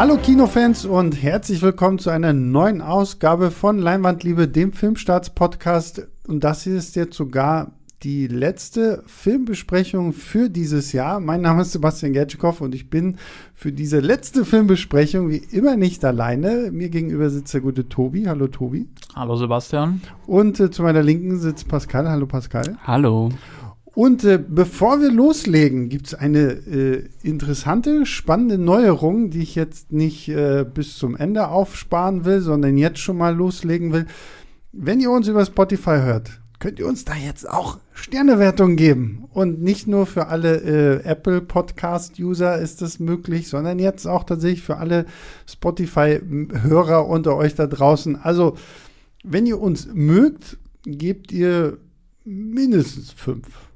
Hallo Kinofans und herzlich willkommen zu einer neuen Ausgabe von Leinwandliebe, dem Filmstarts-Podcast. Und das hier ist jetzt sogar die letzte Filmbesprechung für dieses Jahr. Mein Name ist Sebastian Gertschikow und ich bin für diese letzte Filmbesprechung wie immer nicht alleine. Mir gegenüber sitzt der gute Tobi. Hallo Tobi. Hallo Sebastian. Und äh, zu meiner Linken sitzt Pascal. Hallo Pascal. Hallo. Und äh, bevor wir loslegen, gibt es eine äh, interessante, spannende Neuerung, die ich jetzt nicht äh, bis zum Ende aufsparen will, sondern jetzt schon mal loslegen will. Wenn ihr uns über Spotify hört, könnt ihr uns da jetzt auch Sternewertungen geben. Und nicht nur für alle äh, Apple Podcast-User ist das möglich, sondern jetzt auch tatsächlich für alle Spotify-Hörer unter euch da draußen. Also, wenn ihr uns mögt, gebt ihr mindestens fünf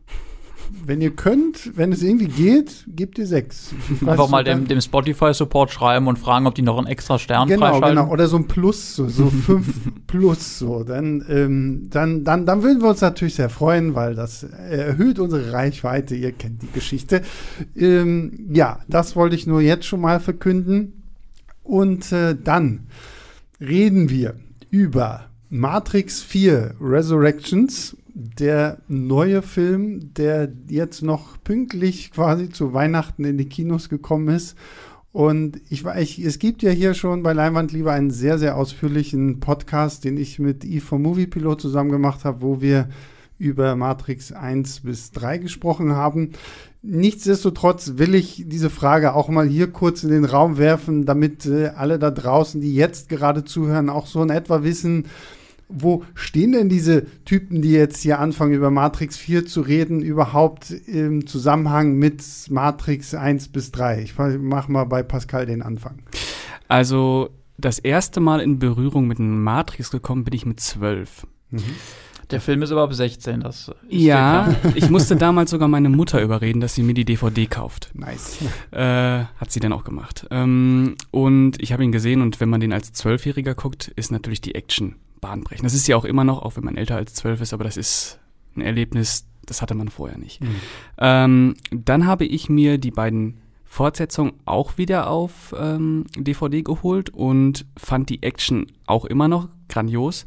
wenn ihr könnt, wenn es irgendwie geht, gebt ihr sechs. Einfach mal dem, dem Spotify-Support schreiben und fragen, ob die noch einen extra Stern genau, freischalten. Genau, oder so ein Plus, so, so fünf Plus, so. Dann, ähm, dann, dann, dann würden wir uns natürlich sehr freuen, weil das erhöht unsere Reichweite. Ihr kennt die Geschichte. Ähm, ja, das wollte ich nur jetzt schon mal verkünden. Und äh, dann reden wir über Matrix 4 Resurrections der neue Film, der jetzt noch pünktlich quasi zu Weihnachten in die Kinos gekommen ist. Und ich ich, es gibt ja hier schon bei Leinwand lieber einen sehr, sehr ausführlichen Podcast, den ich mit Eve vom Movie Pilot zusammen gemacht habe, wo wir über Matrix 1 bis 3 gesprochen haben. Nichtsdestotrotz will ich diese Frage auch mal hier kurz in den Raum werfen, damit äh, alle da draußen, die jetzt gerade zuhören, auch so in etwa wissen, wo stehen denn diese Typen, die jetzt hier anfangen, über Matrix 4 zu reden, überhaupt im Zusammenhang mit Matrix 1 bis 3? Ich mache mal bei Pascal den Anfang. Also, das erste Mal in Berührung mit Matrix gekommen bin ich mit 12. Mhm. Der Film ist aber ab 16, das Ja, ich musste damals sogar meine Mutter überreden, dass sie mir die DVD kauft. Nice. Äh, hat sie dann auch gemacht. Ähm, und ich habe ihn gesehen und wenn man den als Zwölfjähriger guckt, ist natürlich die Action bahnbrechend. Das ist ja auch immer noch, auch wenn man älter als zwölf ist, aber das ist ein Erlebnis, das hatte man vorher nicht. Mhm. Ähm, dann habe ich mir die beiden Fortsetzungen auch wieder auf ähm, DVD geholt und fand die Action auch immer noch grandios.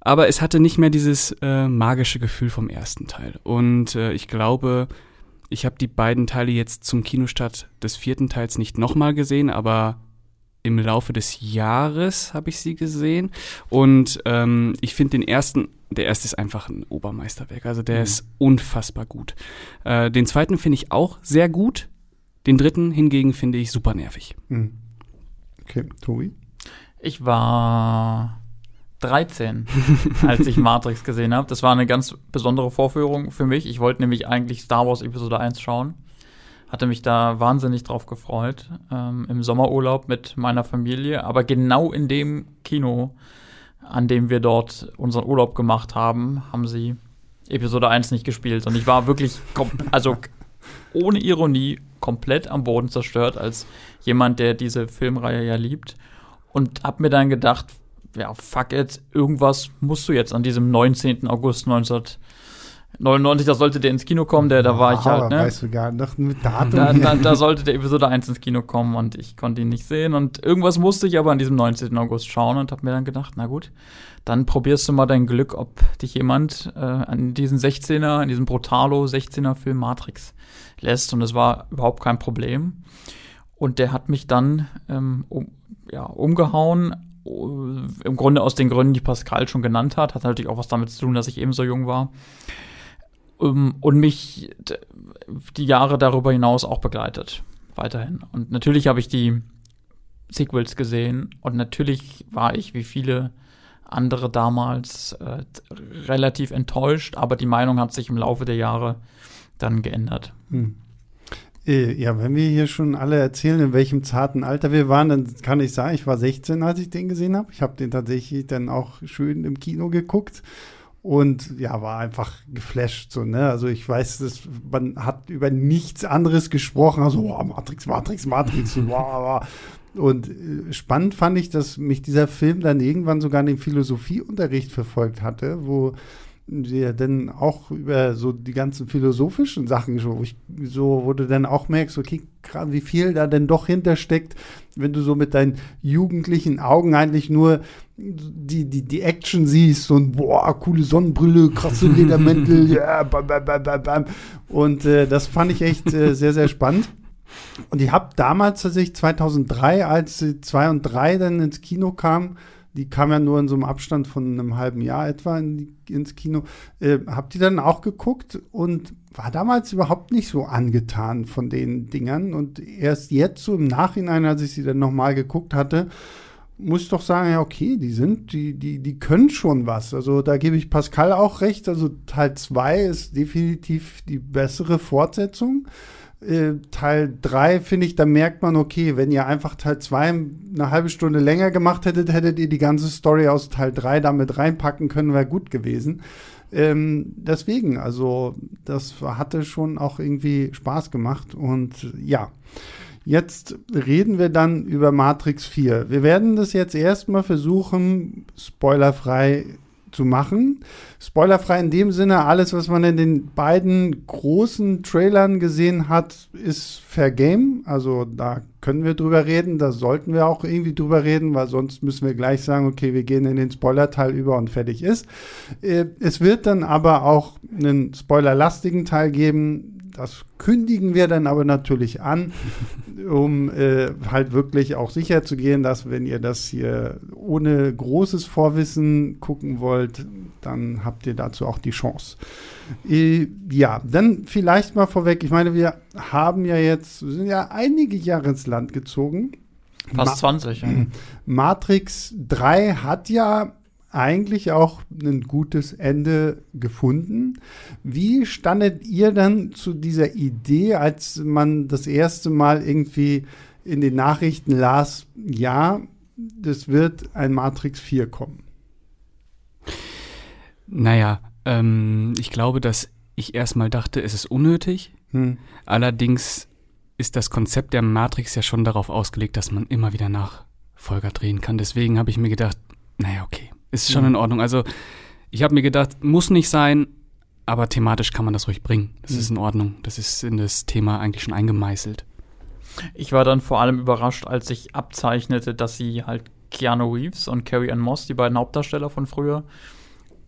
Aber es hatte nicht mehr dieses äh, magische Gefühl vom ersten Teil. Und äh, ich glaube, ich habe die beiden Teile jetzt zum Kinostart des vierten Teils nicht nochmal gesehen, aber im Laufe des Jahres habe ich sie gesehen. Und ähm, ich finde den ersten, der erste ist einfach ein Obermeisterwerk. Also der mhm. ist unfassbar gut. Äh, den zweiten finde ich auch sehr gut. Den dritten hingegen finde ich super nervig. Mhm. Okay, Tobi? Ich war 13, als ich Matrix gesehen habe. Das war eine ganz besondere Vorführung für mich. Ich wollte nämlich eigentlich Star Wars Episode 1 schauen hatte mich da wahnsinnig drauf gefreut, ähm, im Sommerurlaub mit meiner Familie, aber genau in dem Kino, an dem wir dort unseren Urlaub gemacht haben, haben sie Episode 1 nicht gespielt. Und ich war wirklich, also ohne Ironie, komplett am Boden zerstört, als jemand, der diese Filmreihe ja liebt. Und hab mir dann gedacht, ja, fuck it, irgendwas musst du jetzt an diesem 19. August 19 99, da sollte der ins Kino kommen, der, da war ich halt, ne? Weißt du gar nicht, mit Datum. Da, da, da, sollte der Episode 1 ins Kino kommen und ich konnte ihn nicht sehen und irgendwas musste ich aber an diesem 19. August schauen und habe mir dann gedacht, na gut, dann probierst du mal dein Glück, ob dich jemand äh, an diesen 16er, an diesem Brutalo 16er Film Matrix lässt und es war überhaupt kein Problem. Und der hat mich dann ähm, um, ja, umgehauen, im Grunde aus den Gründen, die Pascal schon genannt hat. Hat natürlich auch was damit zu tun, dass ich eben so jung war. Um, und mich die Jahre darüber hinaus auch begleitet. Weiterhin. Und natürlich habe ich die Sequels gesehen und natürlich war ich wie viele andere damals äh, relativ enttäuscht, aber die Meinung hat sich im Laufe der Jahre dann geändert. Hm. Äh, ja, wenn wir hier schon alle erzählen, in welchem zarten Alter wir waren, dann kann ich sagen, ich war 16, als ich den gesehen habe. Ich habe den tatsächlich dann auch schön im Kino geguckt und ja, war einfach geflasht so, ne? Also ich weiß, dass man hat über nichts anderes gesprochen, also oh, Matrix, Matrix, Matrix, wow, Und äh, spannend fand ich, dass mich dieser Film dann irgendwann sogar in den Philosophieunterricht verfolgt hatte, wo ja dann auch über so die ganzen philosophischen Sachen, wo ich so, wo du dann auch merkst, okay, gerade wie viel da denn doch hintersteckt, wenn du so mit deinen jugendlichen Augen eigentlich nur die, die, die Action siehst, so ein boah, coole Sonnenbrille, krasse Ledermäntel, ja, bam, bam, bam, bam, bam. Und äh, das fand ich echt äh, sehr, sehr spannend. Und ich habe damals tatsächlich 2003, als 2 und 3 dann ins Kino kamen, die kam ja nur in so einem Abstand von einem halben Jahr etwa in ins Kino. Äh, habt ihr dann auch geguckt und war damals überhaupt nicht so angetan von den Dingern. Und erst jetzt, so im Nachhinein, als ich sie dann nochmal geguckt hatte, muss ich doch sagen, ja, okay, die sind, die, die, die können schon was. Also da gebe ich Pascal auch recht. Also Teil 2 ist definitiv die bessere Fortsetzung. Äh, Teil 3 finde ich, da merkt man, okay, wenn ihr einfach Teil 2 eine halbe Stunde länger gemacht hättet, hättet ihr die ganze Story aus Teil 3 damit reinpacken können, wäre gut gewesen. Ähm, deswegen, also das hatte schon auch irgendwie Spaß gemacht und ja. Jetzt reden wir dann über Matrix 4. Wir werden das jetzt erstmal versuchen, spoilerfrei zu machen. Spoilerfrei in dem Sinne, alles, was man in den beiden großen Trailern gesehen hat, ist Fair Game. Also da können wir drüber reden, da sollten wir auch irgendwie drüber reden, weil sonst müssen wir gleich sagen, okay, wir gehen in den Spoiler-Teil über und fertig ist. Äh, es wird dann aber auch einen spoilerlastigen Teil geben, das kündigen wir dann aber natürlich an, um äh, halt wirklich auch sicher zu gehen, dass wenn ihr das hier ohne großes Vorwissen gucken wollt, dann habt ihr dazu auch die Chance. Äh, ja, dann vielleicht mal vorweg, ich meine, wir haben ja jetzt, sind ja einige Jahre ins Land gezogen. Fast Ma 20. Ja. Matrix 3 hat ja eigentlich auch ein gutes Ende gefunden. Wie standet ihr dann zu dieser Idee, als man das erste Mal irgendwie in den Nachrichten las, ja, das wird ein Matrix 4 kommen? Naja, ähm, ich glaube, dass ich erstmal dachte, es ist unnötig. Hm. Allerdings ist das Konzept der Matrix ja schon darauf ausgelegt, dass man immer wieder Nachfolger drehen kann. Deswegen habe ich mir gedacht, naja, okay, ist schon in Ordnung. Also ich habe mir gedacht, muss nicht sein, aber thematisch kann man das ruhig bringen. Das mhm. ist in Ordnung. Das ist in das Thema eigentlich schon eingemeißelt. Ich war dann vor allem überrascht, als ich abzeichnete, dass sie halt Keanu Reeves und Carrie Ann Moss, die beiden Hauptdarsteller von früher,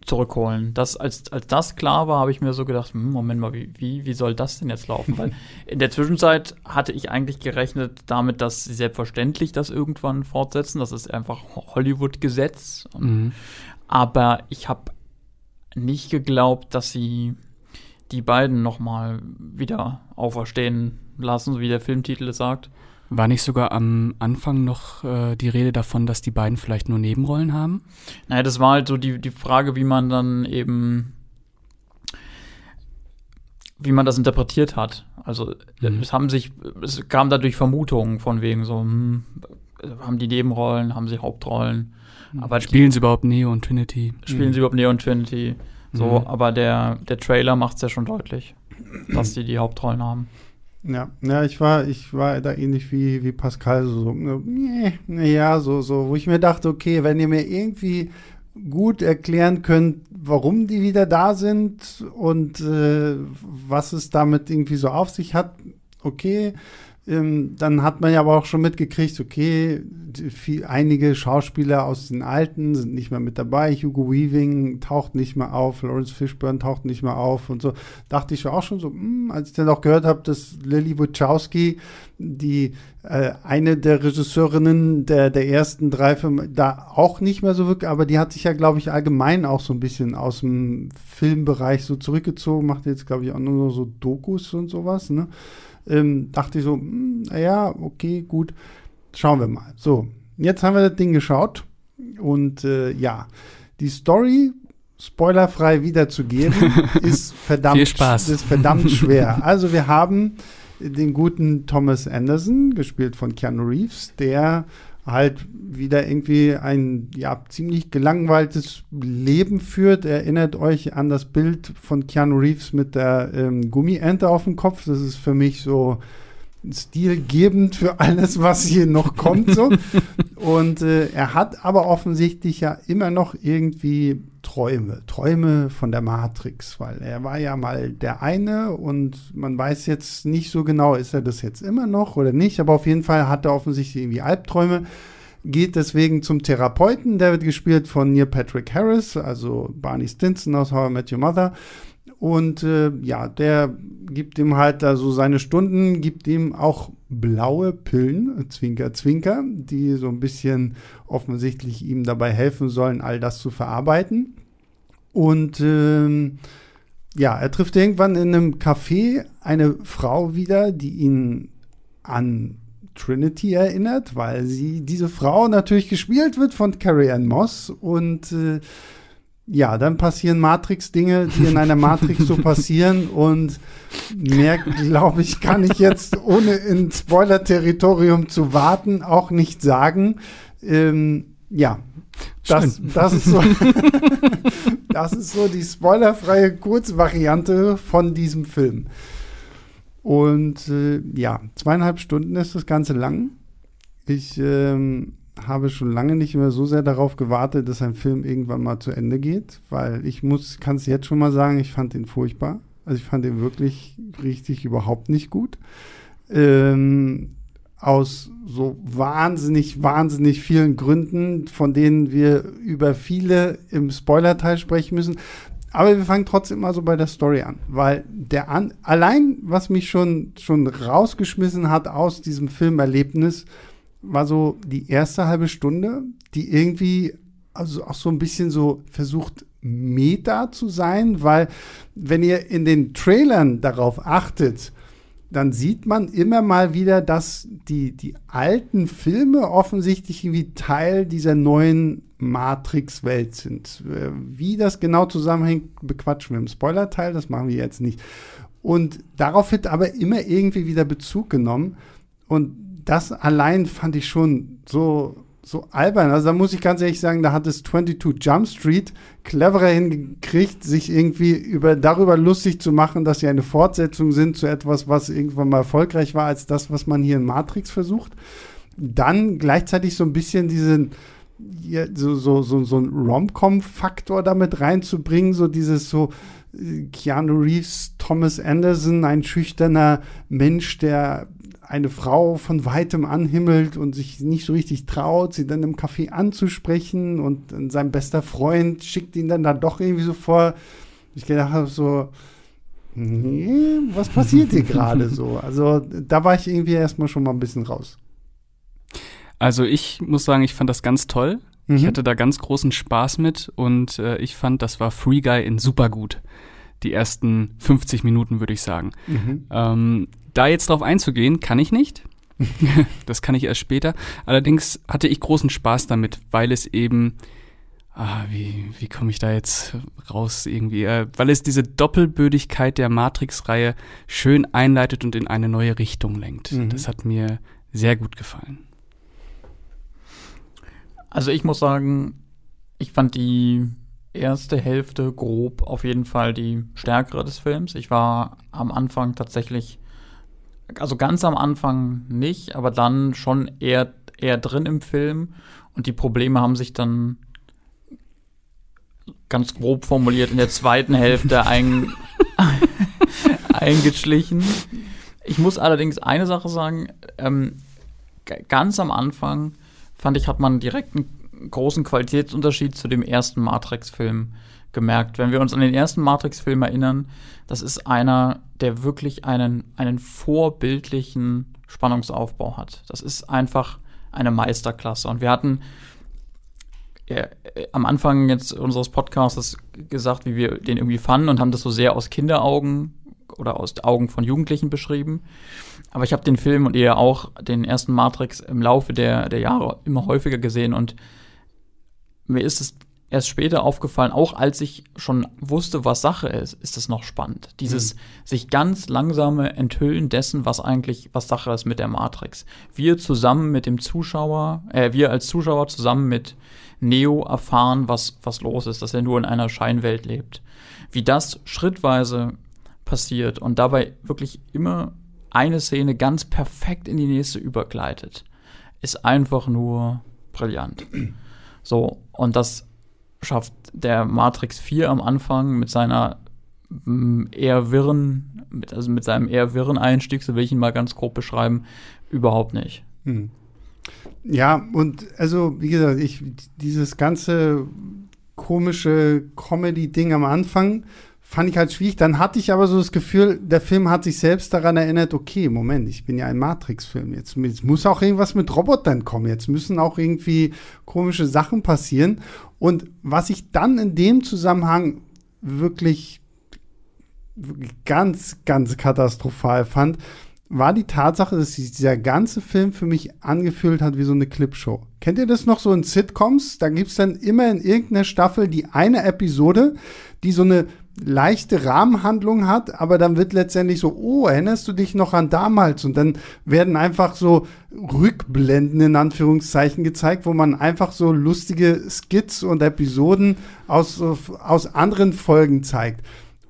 zurückholen. Das, als, als das klar war, habe ich mir so gedacht, hm, Moment mal, wie, wie, wie soll das denn jetzt laufen? Weil in der Zwischenzeit hatte ich eigentlich gerechnet damit, dass sie selbstverständlich das irgendwann fortsetzen. Das ist einfach Hollywood-Gesetz. Mhm. Aber ich habe nicht geglaubt, dass sie die beiden noch mal wieder auferstehen lassen, wie der Filmtitel es sagt. War nicht sogar am Anfang noch äh, die Rede davon, dass die beiden vielleicht nur Nebenrollen haben? Naja, das war halt so die, die Frage, wie man dann eben, wie man das interpretiert hat. Also mhm. es haben sich, es kam dadurch Vermutungen von wegen so, hm, haben die Nebenrollen, haben sie Hauptrollen. Mhm. Aber spielen die, sie überhaupt Neo und Trinity? Spielen mhm. sie überhaupt Neo und Trinity? So, mhm. aber der, der Trailer macht es ja schon deutlich, dass sie die Hauptrollen haben. Ja, ja, ich war, ich war da ähnlich wie, wie Pascal, so, so ne, ja, so, so, wo ich mir dachte, okay, wenn ihr mir irgendwie gut erklären könnt, warum die wieder da sind und äh, was es damit irgendwie so auf sich hat, okay. Ähm, dann hat man ja aber auch schon mitgekriegt, okay, viel, einige Schauspieler aus den Alten sind nicht mehr mit dabei. Hugo Weaving taucht nicht mehr auf, Lawrence Fishburne taucht nicht mehr auf und so. Dachte ich auch schon so, mh, hm, als ich dann auch gehört habe, dass Lily Wachowski, die äh, eine der Regisseurinnen der, der ersten drei Filme, da auch nicht mehr so wirklich, aber die hat sich ja, glaube ich, allgemein auch so ein bisschen aus dem Filmbereich so zurückgezogen, macht jetzt, glaube ich, auch nur so Dokus und sowas, ne? Ähm, dachte ich so, hm, naja, okay, gut, schauen wir mal. So, jetzt haben wir das Ding geschaut und äh, ja, die Story spoilerfrei wiederzugeben ist verdammt, ist verdammt schwer. Also wir haben den guten Thomas Anderson, gespielt von Keanu Reeves, der halt wieder irgendwie ein ja ziemlich gelangweiltes Leben führt. Erinnert euch an das Bild von Keanu Reeves mit der ähm, Gummiente auf dem Kopf. Das ist für mich so stilgebend für alles, was hier noch kommt. So. Und äh, er hat aber offensichtlich ja immer noch irgendwie Träume, Träume von der Matrix, weil er war ja mal der eine und man weiß jetzt nicht so genau, ist er das jetzt immer noch oder nicht, aber auf jeden Fall hat er offensichtlich irgendwie Albträume geht deswegen zum Therapeuten, der wird gespielt von Neil Patrick Harris, also Barney Stinson aus How I Met Your Mother. Und äh, ja, der gibt ihm halt da so seine Stunden, gibt ihm auch blaue Pillen, Zwinker, Zwinker, die so ein bisschen offensichtlich ihm dabei helfen sollen, all das zu verarbeiten. Und ähm, ja, er trifft irgendwann in einem Café eine Frau wieder, die ihn an Trinity erinnert, weil sie, diese Frau natürlich gespielt wird von Carrie Ann Moss und äh, ja, dann passieren Matrix-Dinge, die in einer Matrix so passieren und mehr, glaube ich, kann ich jetzt, ohne in Spoiler-Territorium zu warten, auch nicht sagen. Ähm, ja, das, das, ist so, das ist so die spoilerfreie Kurzvariante von diesem Film. Und äh, ja, zweieinhalb Stunden ist das Ganze lang. Ich ähm, habe schon lange nicht mehr so sehr darauf gewartet, dass ein Film irgendwann mal zu Ende geht, weil ich muss, kann es jetzt schon mal sagen, ich fand ihn furchtbar. Also ich fand ihn wirklich richtig überhaupt nicht gut. Ähm, aus so wahnsinnig, wahnsinnig vielen Gründen, von denen wir über viele im Spoiler-Teil sprechen müssen. Aber wir fangen trotzdem mal so bei der Story an, weil der an, allein, was mich schon, schon rausgeschmissen hat aus diesem Filmerlebnis, war so die erste halbe Stunde, die irgendwie also auch so ein bisschen so versucht, Meta zu sein, weil wenn ihr in den Trailern darauf achtet, dann sieht man immer mal wieder, dass die, die alten Filme offensichtlich irgendwie Teil dieser neuen Matrix-Welt sind. Wie das genau zusammenhängt, bequatschen wir im Spoiler-Teil, das machen wir jetzt nicht. Und darauf wird aber immer irgendwie wieder Bezug genommen. Und das allein fand ich schon so, so albern. Also da muss ich ganz ehrlich sagen, da hat es 22 Jump Street cleverer hingekriegt, sich irgendwie über, darüber lustig zu machen, dass sie eine Fortsetzung sind zu etwas, was irgendwann mal erfolgreich war, als das, was man hier in Matrix versucht. Dann gleichzeitig so ein bisschen diesen, so, so, so, so ein Rom-Com-Faktor damit reinzubringen, so dieses so, äh, Keanu Reeves, Thomas Anderson, ein schüchterner Mensch, der eine Frau von weitem anhimmelt und sich nicht so richtig traut, sie dann im Café anzusprechen und sein bester Freund schickt ihn dann da doch irgendwie so vor. Ich gedacht habe so, nee, was passiert hier gerade so? Also da war ich irgendwie erstmal schon mal ein bisschen raus. Also ich muss sagen, ich fand das ganz toll. Mhm. Ich hatte da ganz großen Spaß mit und äh, ich fand, das war Free Guy in super gut. Die ersten 50 Minuten, würde ich sagen. Mhm. Ähm, da jetzt drauf einzugehen, kann ich nicht. das kann ich erst später. Allerdings hatte ich großen Spaß damit, weil es eben, ah, wie, wie komme ich da jetzt raus irgendwie, äh, weil es diese Doppelbödigkeit der Matrix-Reihe schön einleitet und in eine neue Richtung lenkt. Mhm. Das hat mir sehr gut gefallen. Also ich muss sagen, ich fand die erste Hälfte grob auf jeden Fall die stärkere des Films. Ich war am Anfang tatsächlich also ganz am Anfang nicht, aber dann schon eher, eher drin im Film. Und die Probleme haben sich dann ganz grob formuliert in der zweiten Hälfte ein, eingeschlichen. Ich muss allerdings eine Sache sagen, ähm, ganz am Anfang fand ich, hat man direkt einen großen Qualitätsunterschied zu dem ersten Matrix-Film gemerkt. Wenn wir uns an den ersten Matrix-Film erinnern, das ist einer, der wirklich einen, einen vorbildlichen Spannungsaufbau hat. Das ist einfach eine Meisterklasse. Und wir hatten äh, am Anfang jetzt unseres Podcasts gesagt, wie wir den irgendwie fanden und haben das so sehr aus Kinderaugen oder aus Augen von Jugendlichen beschrieben. Aber ich habe den Film und ihr auch den ersten Matrix im Laufe der, der Jahre immer häufiger gesehen und mir ist es erst später aufgefallen, auch als ich schon wusste, was Sache ist, ist es noch spannend. Dieses mhm. sich ganz langsame Enthüllen dessen, was eigentlich, was Sache ist mit der Matrix. Wir zusammen mit dem Zuschauer, äh, wir als Zuschauer zusammen mit Neo erfahren, was, was los ist, dass er nur in einer Scheinwelt lebt. Wie das schrittweise passiert und dabei wirklich immer eine Szene ganz perfekt in die nächste übergleitet, ist einfach nur brillant. So, und das schafft der Matrix 4 am Anfang mit seiner mm, eher wirren, also mit seinem eher wirren Einstieg, so will ich ihn mal ganz grob beschreiben, überhaupt nicht. Hm. Ja, und also, wie gesagt, ich, dieses ganze komische Comedy-Ding am Anfang fand ich halt schwierig. Dann hatte ich aber so das Gefühl, der Film hat sich selbst daran erinnert, okay, Moment, ich bin ja ein Matrix-Film. Jetzt, jetzt, muss auch irgendwas mit Robotern kommen. Jetzt müssen auch irgendwie komische Sachen passieren. Und was ich dann in dem Zusammenhang wirklich, ganz, ganz katastrophal fand, war die Tatsache, dass sich dieser ganze Film für mich angefühlt hat wie so eine Clipshow. Kennt ihr das noch so in Sitcoms? Da gibt es dann immer in irgendeiner Staffel die eine Episode, die so eine leichte Rahmenhandlung hat, aber dann wird letztendlich so, oh, erinnerst du dich noch an damals? Und dann werden einfach so Rückblenden in Anführungszeichen gezeigt, wo man einfach so lustige Skits und Episoden aus, aus anderen Folgen zeigt.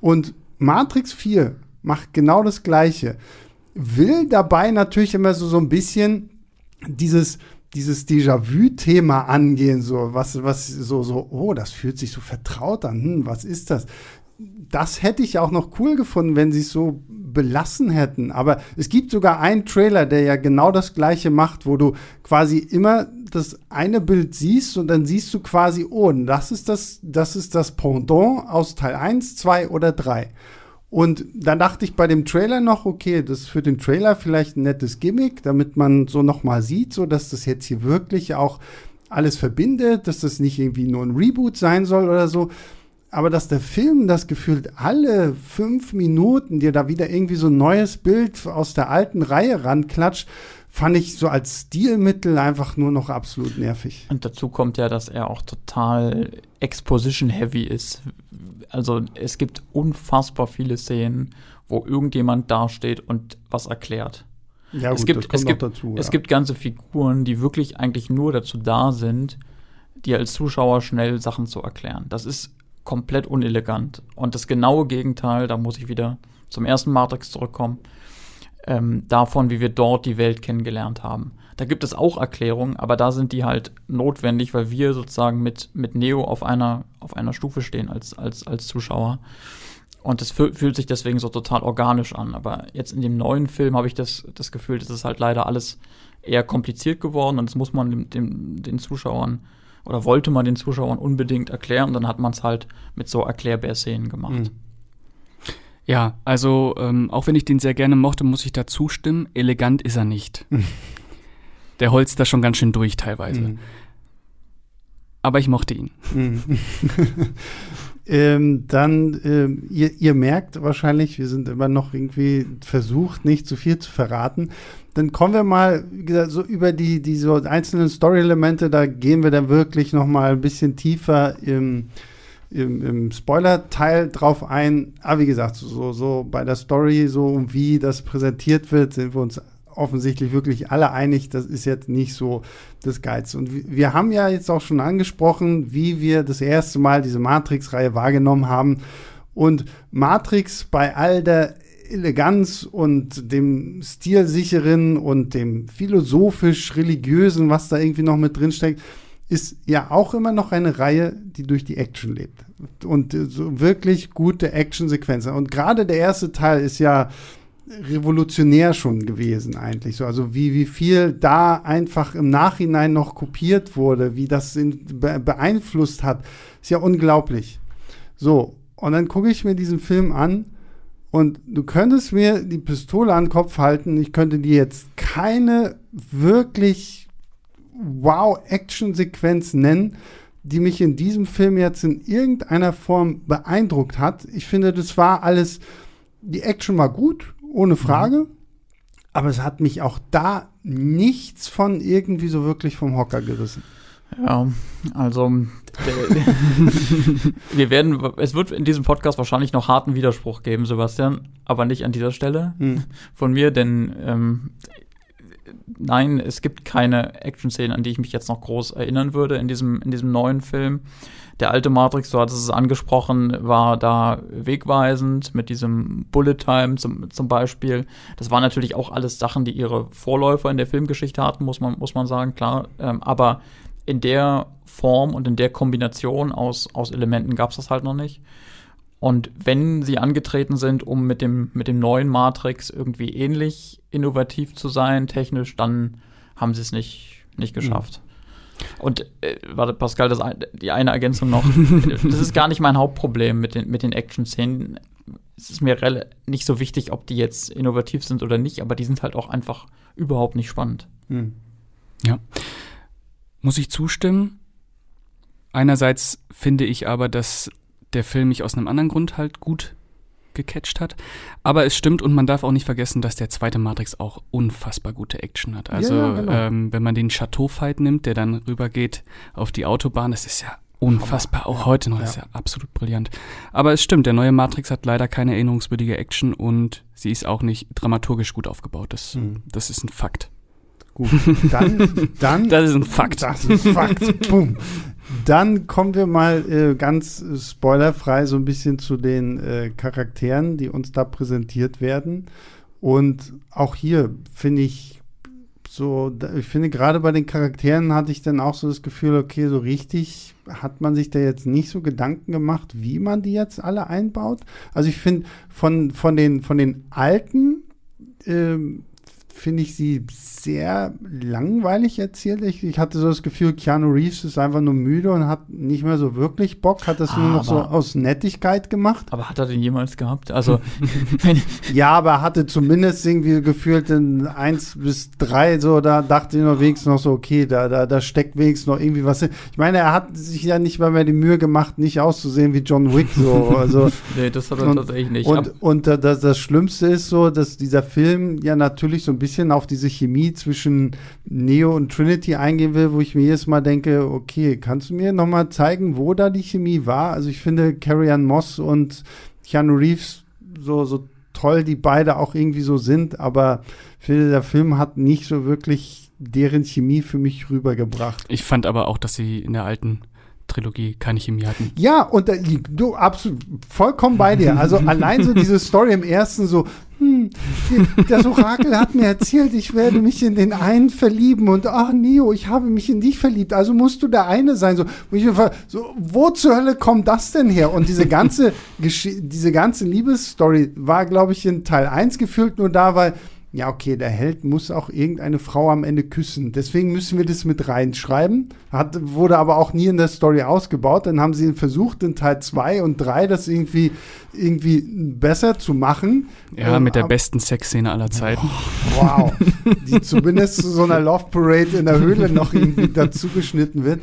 Und Matrix 4 macht genau das Gleiche will dabei natürlich immer so, so ein bisschen dieses, dieses Déjà-vu-Thema angehen, so was, was so, so, oh, das fühlt sich so vertraut an, hm, was ist das? Das hätte ich auch noch cool gefunden, wenn sie es so belassen hätten. Aber es gibt sogar einen Trailer, der ja genau das gleiche macht, wo du quasi immer das eine Bild siehst und dann siehst du quasi, oh, das ist das, das ist das Pendant aus Teil 1, 2 oder 3. Und dann dachte ich bei dem Trailer noch, okay, das ist für den Trailer vielleicht ein nettes Gimmick, damit man so noch mal sieht, so dass das jetzt hier wirklich auch alles verbindet, dass das nicht irgendwie nur ein Reboot sein soll oder so. Aber dass der Film das gefühlt alle fünf Minuten dir da wieder irgendwie so ein neues Bild aus der alten Reihe ranklatscht, fand ich so als Stilmittel einfach nur noch absolut nervig. Und dazu kommt ja, dass er auch total Exposition-heavy ist. Also es gibt unfassbar viele Szenen, wo irgendjemand dasteht und was erklärt. Ja, gut, es gibt, es gibt, dazu, ja. es gibt ganze Figuren, die wirklich eigentlich nur dazu da sind, dir als Zuschauer schnell Sachen zu erklären. Das ist komplett unelegant. Und das genaue Gegenteil, da muss ich wieder zum ersten Matrix zurückkommen, ähm, davon, wie wir dort die Welt kennengelernt haben. Da gibt es auch Erklärungen, aber da sind die halt notwendig, weil wir sozusagen mit, mit Neo auf einer, auf einer Stufe stehen als, als, als Zuschauer. Und es fühlt sich deswegen so total organisch an. Aber jetzt in dem neuen Film habe ich das, das Gefühl, das ist halt leider alles eher kompliziert geworden und das muss man dem, dem, den Zuschauern oder wollte man den Zuschauern unbedingt erklären und dann hat man es halt mit so Erklärbär-Szenen gemacht. Mhm. Ja, also ähm, auch wenn ich den sehr gerne mochte, muss ich da zustimmen. Elegant ist er nicht. Der holzt da schon ganz schön durch teilweise. Mhm. Aber ich mochte ihn. Mhm. ähm, dann, ähm, ihr, ihr merkt wahrscheinlich, wir sind immer noch irgendwie versucht, nicht zu viel zu verraten. Dann kommen wir mal, wie gesagt, so über die, die so einzelnen Story-Elemente, da gehen wir dann wirklich noch mal ein bisschen tiefer im im, im Spoiler-Teil drauf ein. Aber wie gesagt, so, so bei der Story, so wie das präsentiert wird, sind wir uns offensichtlich wirklich alle einig, das ist jetzt nicht so das Geilste. Und wir haben ja jetzt auch schon angesprochen, wie wir das erste Mal diese Matrix-Reihe wahrgenommen haben. Und Matrix bei all der Eleganz und dem stilsicheren und dem philosophisch-religiösen, was da irgendwie noch mit drin steckt, ist ja auch immer noch eine Reihe, die durch die Action lebt. Und so wirklich gute Actionsequenzen. Und gerade der erste Teil ist ja revolutionär schon gewesen eigentlich so. Also wie, wie viel da einfach im Nachhinein noch kopiert wurde, wie das in, be beeinflusst hat, ist ja unglaublich. So, und dann gucke ich mir diesen Film an und du könntest mir die Pistole an den Kopf halten, ich könnte dir jetzt keine wirklich Wow-Action-Sequenz nennen, die mich in diesem Film jetzt in irgendeiner Form beeindruckt hat. Ich finde, das war alles, die Action war gut, ohne mhm. Frage. Mhm. Aber es hat mich auch da nichts von irgendwie so wirklich vom Hocker gerissen. Ja, also wir werden, es wird in diesem Podcast wahrscheinlich noch harten Widerspruch geben, Sebastian, aber nicht an dieser Stelle hm. von mir, denn ähm, nein, es gibt keine Action-Szenen, an die ich mich jetzt noch groß erinnern würde in diesem, in diesem neuen Film. Der alte Matrix, du hattest es angesprochen, war da wegweisend mit diesem Bullet Time zum, zum Beispiel. Das waren natürlich auch alles Sachen, die ihre Vorläufer in der Filmgeschichte hatten, muss man, muss man sagen, klar. Ähm, aber in der Form und in der Kombination aus, aus Elementen gab es das halt noch nicht. Und wenn sie angetreten sind, um mit dem, mit dem neuen Matrix irgendwie ähnlich innovativ zu sein, technisch, dann haben sie es nicht, nicht hm. geschafft. Mhm. Und äh, warte, Pascal, das, die eine Ergänzung noch. das ist gar nicht mein Hauptproblem mit den, mit den Action-Szenen. Es ist mir nicht so wichtig, ob die jetzt innovativ sind oder nicht, aber die sind halt auch einfach überhaupt nicht spannend. Mhm. Ja. Muss ich zustimmen? Einerseits finde ich aber, dass der Film mich aus einem anderen Grund halt gut gecatcht hat. Aber es stimmt und man darf auch nicht vergessen, dass der zweite Matrix auch unfassbar gute Action hat. Also ja, genau. ähm, wenn man den Chateau-Fight nimmt, der dann rübergeht auf die Autobahn, das ist ja unfassbar, auch ja, heute noch, ja. ist ja absolut brillant. Aber es stimmt, der neue Matrix hat leider keine erinnerungswürdige Action und sie ist auch nicht dramaturgisch gut aufgebaut. Das, hm. das ist ein Fakt. Gut, dann, dann. das ist ein Fakt. Das ist ein Fakt. Boom. Dann kommen wir mal äh, ganz spoilerfrei so ein bisschen zu den äh, Charakteren, die uns da präsentiert werden. Und auch hier finde ich so, ich finde gerade bei den Charakteren hatte ich dann auch so das Gefühl, okay, so richtig hat man sich da jetzt nicht so Gedanken gemacht, wie man die jetzt alle einbaut. Also ich finde von, von, den, von den alten ähm, finde ich sie sehr langweilig erzählt. Ich, ich, hatte so das Gefühl, Keanu Reeves ist einfach nur müde und hat nicht mehr so wirklich Bock, hat das ah, nur noch so aus Nettigkeit gemacht. Aber hat er den jemals gehabt? Also ja, aber er hatte zumindest irgendwie gefühlt in eins bis drei so, da dachte ich noch wenigstens noch so, okay, da, da, da steckt wenigstens noch irgendwie was. Ich meine, er hat sich ja nicht mal mehr die Mühe gemacht, nicht auszusehen wie John Wick so. Also, nee, das hat er und, tatsächlich nicht. Und, und, und das, das Schlimmste ist so, dass dieser Film ja natürlich so ein bisschen bisschen auf diese Chemie zwischen Neo und Trinity eingehen will, wo ich mir jedes Mal denke, okay, kannst du mir noch mal zeigen, wo da die Chemie war? Also ich finde Carrie Ann Moss und Keanu Reeves so, so toll, die beide auch irgendwie so sind, aber ich finde, der Film hat nicht so wirklich deren Chemie für mich rübergebracht. Ich fand aber auch, dass sie in der alten Trilogie keine Chemie hatten. Ja, und äh, du absolut vollkommen bei dir. Also allein so diese Story im ersten so, hm, das Orakel hat mir erzählt, ich werde mich in den einen verlieben und ach Neo, ich habe mich in dich verliebt, also musst du der eine sein. So, so, wo zur Hölle kommt das denn her? Und diese ganze, diese ganze Liebesstory war, glaube ich, in Teil 1 gefühlt nur da, weil ja, okay, der Held muss auch irgendeine Frau am Ende küssen. Deswegen müssen wir das mit reinschreiben. Hat, wurde aber auch nie in der Story ausgebaut. Dann haben sie versucht, in Teil 2 und 3 das irgendwie, irgendwie besser zu machen. Ja, ähm, mit der besten Sexszene aller Zeiten. Oh, wow. Die zumindest zu so einer Love Parade in der Höhle noch irgendwie dazu geschnitten wird.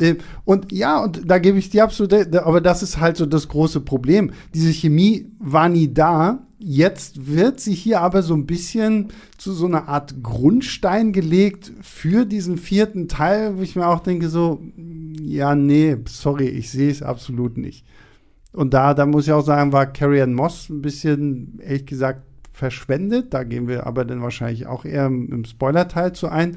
Ähm, und ja, und da gebe ich dir absolut, aber das ist halt so das große Problem. Diese Chemie war nie da Jetzt wird sie hier aber so ein bisschen zu so einer Art Grundstein gelegt für diesen vierten Teil, wo ich mir auch denke, so, ja, nee, sorry, ich sehe es absolut nicht. Und da, da muss ich auch sagen, war Carrie Ann Moss ein bisschen, ehrlich gesagt, verschwendet. Da gehen wir aber dann wahrscheinlich auch eher im Spoiler-Teil zu ein.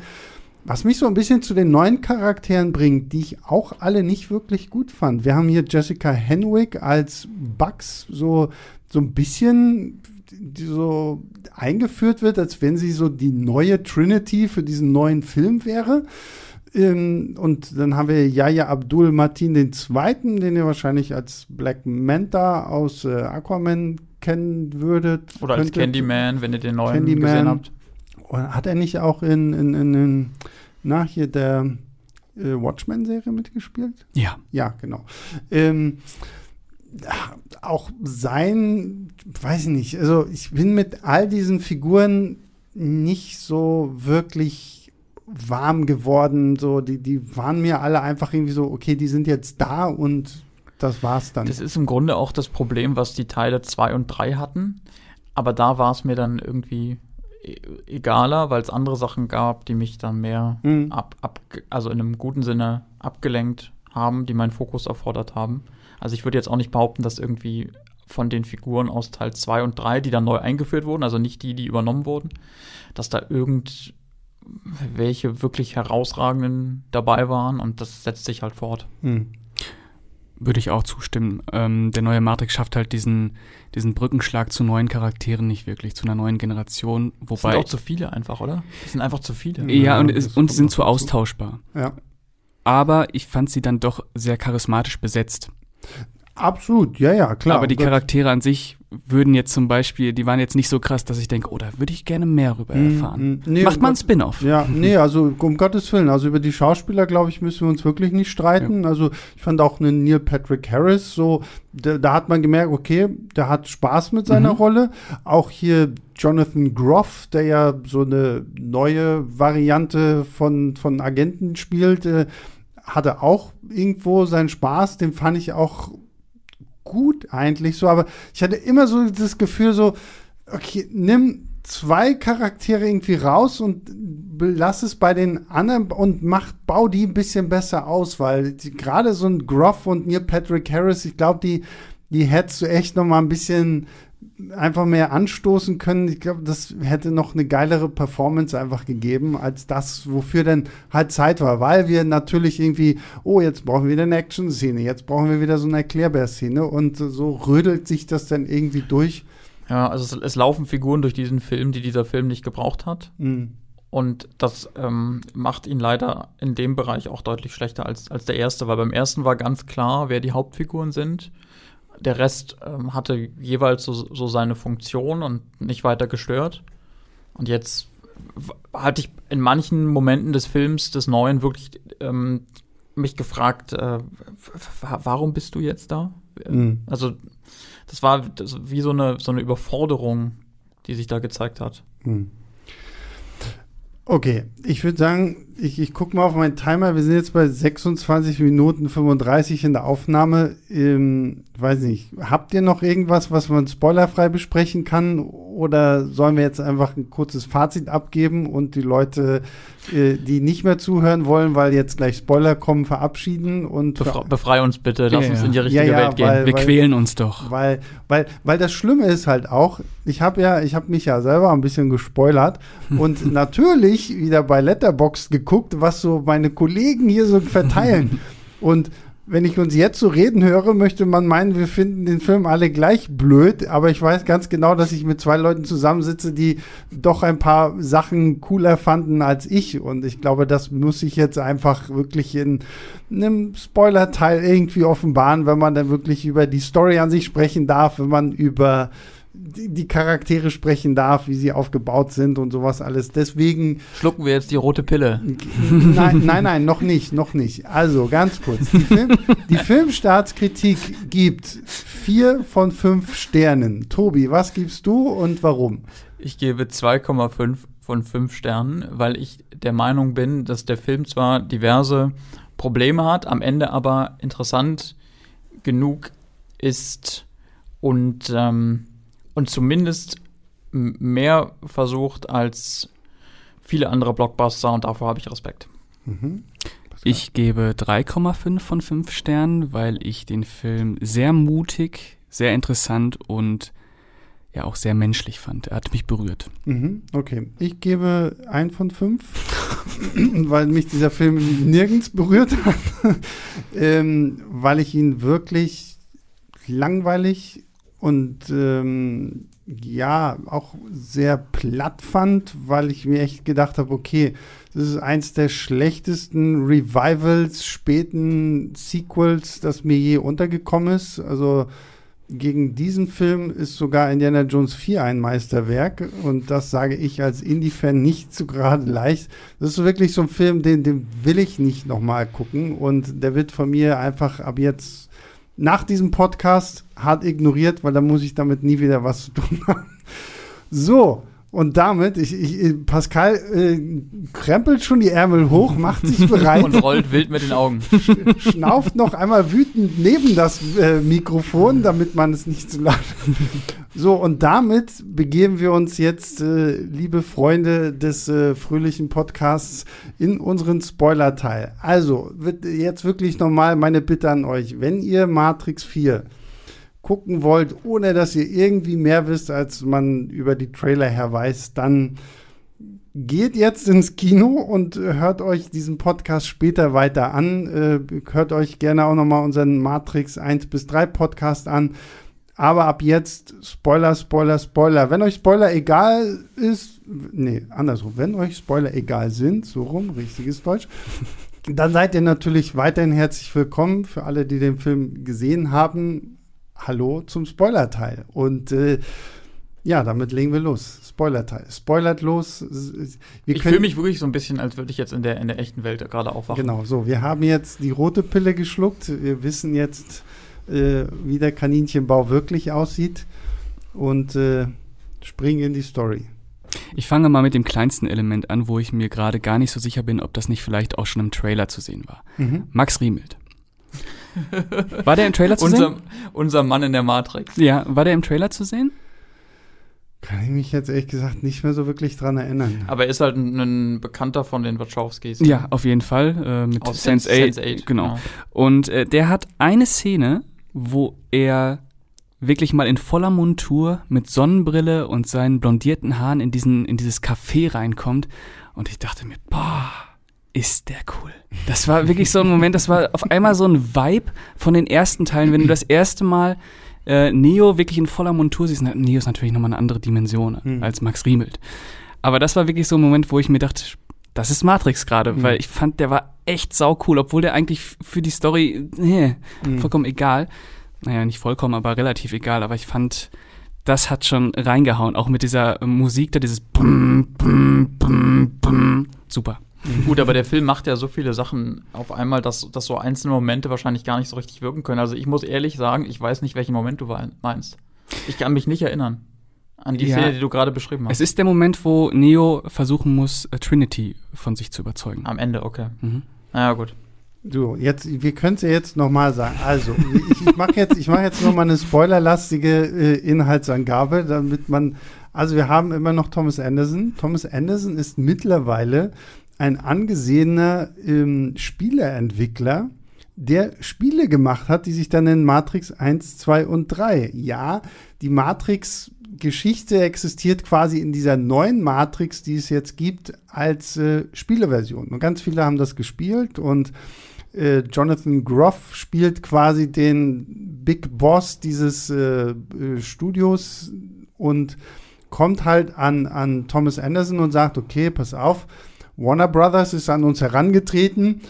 Was mich so ein bisschen zu den neuen Charakteren bringt, die ich auch alle nicht wirklich gut fand. Wir haben hier Jessica Henwick als Bugs, so so ein bisschen so eingeführt wird, als wenn sie so die neue Trinity für diesen neuen Film wäre. Ähm, und dann haben wir Yaya Abdul Martin II., den ihr wahrscheinlich als Black Manta aus äh, Aquaman kennen würdet. Oder als Candyman, wenn ihr den neuen Candyman. gesehen habt. Hat er nicht auch in, in, in, in na, hier der äh, Watchmen-Serie mitgespielt? Ja. Ja, genau. Ähm, auch sein, weiß ich nicht, also ich bin mit all diesen Figuren nicht so wirklich warm geworden. So, die, die waren mir alle einfach irgendwie so, okay, die sind jetzt da und das war's dann. Das ist im Grunde auch das Problem, was die Teile 2 und 3 hatten. Aber da war es mir dann irgendwie egaler, weil es andere Sachen gab, die mich dann mehr mhm. ab, ab, also in einem guten Sinne abgelenkt haben, die meinen Fokus erfordert haben. Also ich würde jetzt auch nicht behaupten, dass irgendwie von den Figuren aus Teil 2 und 3, die dann neu eingeführt wurden, also nicht die, die übernommen wurden, dass da irgend welche wirklich herausragenden dabei waren und das setzt sich halt fort. Hm. Würde ich auch zustimmen. Ähm, der neue Matrix schafft halt diesen, diesen Brückenschlag zu neuen Charakteren nicht wirklich, zu einer neuen Generation. Das Wobei, sind auch zu viele einfach, oder? Das sind einfach zu viele. Ja, ja, und, das es, und sind zu austauschbar. Ja. Aber ich fand sie dann doch sehr charismatisch besetzt. Absolut, ja, ja, klar. Aber die Charaktere an sich würden jetzt zum Beispiel, die waren jetzt nicht so krass, dass ich denke, oh, da würde ich gerne mehr rüber Mm, erfahren. mm, nee, Macht Gott- Spin-off. Ja, nee, also um Gottes Willen, also über die Schauspieler, glaube ich, müssen wir uns wirklich nicht streiten. Also ich fand auch einen Neil Patrick Harris so, da, da hat man gemerkt, okay, der hat Spaß mit seiner Mhm. Rolle. Auch hier Jonathan Groff, der ja so eine neue Variante von, von Agenten spielt, äh, hatte auch irgendwo seinen Spaß. Den fand ich auch gut eigentlich so, aber ich hatte immer so das Gefühl so, okay, nimm zwei Charaktere irgendwie raus und lass es bei den anderen und mach, bau die ein bisschen besser aus, weil gerade so ein Groff und Neil Patrick Harris, ich glaube, die, die hättest du echt noch mal ein bisschen einfach mehr anstoßen können. Ich glaube, das hätte noch eine geilere Performance einfach gegeben, als das, wofür denn halt Zeit war. Weil wir natürlich irgendwie, oh, jetzt brauchen wir wieder eine Action-Szene, jetzt brauchen wir wieder so eine Erklärbär-Szene und so rödelt sich das dann irgendwie durch. Ja, also es, es laufen Figuren durch diesen Film, die dieser Film nicht gebraucht hat. Hm. Und das ähm, macht ihn leider in dem Bereich auch deutlich schlechter als, als der erste, weil beim ersten war ganz klar, wer die Hauptfiguren sind. Der Rest ähm, hatte jeweils so, so seine Funktion und nicht weiter gestört. Und jetzt hatte ich in manchen Momenten des Films, des Neuen, wirklich ähm, mich gefragt, äh, warum bist du jetzt da? Hm. Also, das war das, wie so eine, so eine Überforderung, die sich da gezeigt hat. Hm. Okay, ich würde sagen, ich, ich gucke mal auf meinen Timer. Wir sind jetzt bei 26 Minuten 35 in der Aufnahme. Ähm, weiß nicht, habt ihr noch irgendwas, was man spoilerfrei besprechen kann? Oder sollen wir jetzt einfach ein kurzes Fazit abgeben und die Leute, äh, die nicht mehr zuhören wollen, weil jetzt gleich Spoiler kommen, verabschieden? Und Befre befrei uns bitte, lass Ja, uns in die richtige Ja, ja, Welt gehen. weil- Wir quälen uns doch. weil, weil, weil das Schlimme ist halt auch, ich habe ja, ich habe mich ja selber ein bisschen gespoilert und natürlich wieder bei Letterbox geguckt, was so meine Kollegen hier so verteilen. und wenn ich uns jetzt so reden höre, möchte man meinen, wir finden den Film alle gleich blöd, aber ich weiß ganz genau, dass ich mit zwei Leuten zusammensitze, die doch ein paar Sachen cooler fanden als ich. Und ich glaube, das muss ich jetzt einfach wirklich in einem Spoiler-Teil irgendwie offenbaren, wenn man dann wirklich über die Story an sich sprechen darf, wenn man über die, die Charaktere sprechen darf, wie sie aufgebaut sind und sowas alles. Deswegen Schlucken wir jetzt die rote Pille. nein, nein, nein, noch nicht, noch nicht. Also ganz kurz. Die, Film, die Filmstartskritik gibt vier von fünf Sternen. Tobi, was gibst du und warum? Ich gebe 2,5 von 5 Sternen, weil ich der Meinung bin, dass der Film zwar diverse Probleme hat, am Ende aber interessant genug ist und, ähm, und zumindest mehr versucht als viele andere Blockbuster und davor habe ich Respekt. Mhm. Ich gebe 3,5 von 5 Sternen, weil ich den Film sehr mutig, sehr interessant und ja auch sehr menschlich fand. Er hat mich berührt. Mhm, okay. Ich gebe ein von fünf, weil mich dieser Film nirgends berührt hat. ähm, weil ich ihn wirklich langweilig und ähm, ja, auch sehr platt fand, weil ich mir echt gedacht habe, okay, das ist eins der schlechtesten Revivals, späten Sequels, das mir je untergekommen ist. Also gegen diesen Film ist sogar Indiana Jones 4 ein Meisterwerk und das sage ich als Indie-Fan nicht so gerade leicht. Das ist wirklich so ein Film, den, den will ich nicht nochmal gucken und der wird von mir einfach ab jetzt nach diesem Podcast hart ignoriert, weil dann muss ich damit nie wieder was zu tun haben. So, und damit, ich, ich, Pascal äh, krempelt schon die Ärmel hoch, macht sich bereit Und rollt wild mit den Augen. schnauft noch einmal wütend neben das äh, Mikrofon, damit man es nicht zu laut. So, und damit begeben wir uns jetzt, äh, liebe Freunde des äh, fröhlichen Podcasts, in unseren Spoiler-Teil. Also, wird jetzt wirklich nochmal meine Bitte an euch. Wenn ihr Matrix 4 gucken wollt, ohne dass ihr irgendwie mehr wisst, als man über die Trailer her weiß, dann geht jetzt ins Kino und hört euch diesen Podcast später weiter an. Äh, hört euch gerne auch nochmal unseren Matrix 1 bis 3 Podcast an. Aber ab jetzt Spoiler, Spoiler, Spoiler. Wenn euch Spoiler egal ist, nee, andersrum, wenn euch Spoiler egal sind, so rum, richtiges Deutsch, dann seid ihr natürlich weiterhin herzlich willkommen. Für alle, die den Film gesehen haben, hallo zum Spoiler-Teil. Und äh, ja, damit legen wir los. Spoiler-Teil. Spoilert los. Wir ich fühle mich wirklich so ein bisschen, als würde ich jetzt in der, in der echten Welt gerade aufwachen. Genau, so. Wir haben jetzt die rote Pille geschluckt. Wir wissen jetzt, äh, wie der Kaninchenbau wirklich aussieht. Und äh, springen in die Story. Ich fange mal mit dem kleinsten Element an, wo ich mir gerade gar nicht so sicher bin, ob das nicht vielleicht auch schon im Trailer zu sehen war. Mhm. Max Riemelt. War der im Trailer zu unser, sehen? Unser Mann in der Matrix. Ja, war der im Trailer zu sehen? Kann ich mich jetzt ehrlich gesagt nicht mehr so wirklich dran erinnern. Aber er ist halt ein, ein Bekannter von den Wachowskis. Ja, auf jeden Fall. Äh, mit Sense8. Sense8. Genau. genau. Und äh, der hat eine Szene, wo er wirklich mal in voller Montur mit Sonnenbrille und seinen blondierten Haaren in, diesen, in dieses Café reinkommt. Und ich dachte mir, boah, ist der cool. Das war wirklich so ein Moment, das war auf einmal so ein Vibe von den ersten Teilen, wenn du das erste Mal äh, Neo wirklich in voller Montur siehst. Neo ist natürlich nochmal eine andere Dimension mhm. als Max Riemelt. Aber das war wirklich so ein Moment, wo ich mir dachte, das ist Matrix gerade, mhm. weil ich fand, der war echt sau cool, obwohl der eigentlich für die Story nee, mhm. vollkommen egal. Naja, nicht vollkommen, aber relativ egal. Aber ich fand, das hat schon reingehauen, auch mit dieser Musik da, dieses Bum, Bum, Bum, Bum. Super. Gut, aber der Film macht ja so viele Sachen auf einmal, dass, dass so einzelne Momente wahrscheinlich gar nicht so richtig wirken können. Also ich muss ehrlich sagen, ich weiß nicht, welchen Moment du meinst. Ich kann mich nicht erinnern an die ja, Szene, die du gerade beschrieben hast. Es ist der Moment, wo Neo versuchen muss, äh, Trinity von sich zu überzeugen. Am Ende, okay. Mhm. Naja, gut. Du, jetzt, wir können es ja jetzt nochmal sagen. Also, ich, ich mache jetzt, ich mach jetzt nochmal eine spoilerlastige äh, Inhaltsangabe, damit man, also wir haben immer noch Thomas Anderson. Thomas Anderson ist mittlerweile ein angesehener ähm, Spieleentwickler, der Spiele gemacht hat, die sich dann in Matrix 1, 2 und 3. Ja, die Matrix Geschichte existiert quasi in dieser neuen Matrix, die es jetzt gibt, als äh, Spieleversion. Und ganz viele haben das gespielt und äh, Jonathan Groff spielt quasi den Big Boss dieses äh, äh Studios und kommt halt an, an Thomas Anderson und sagt, okay, pass auf, Warner Brothers ist an uns herangetreten,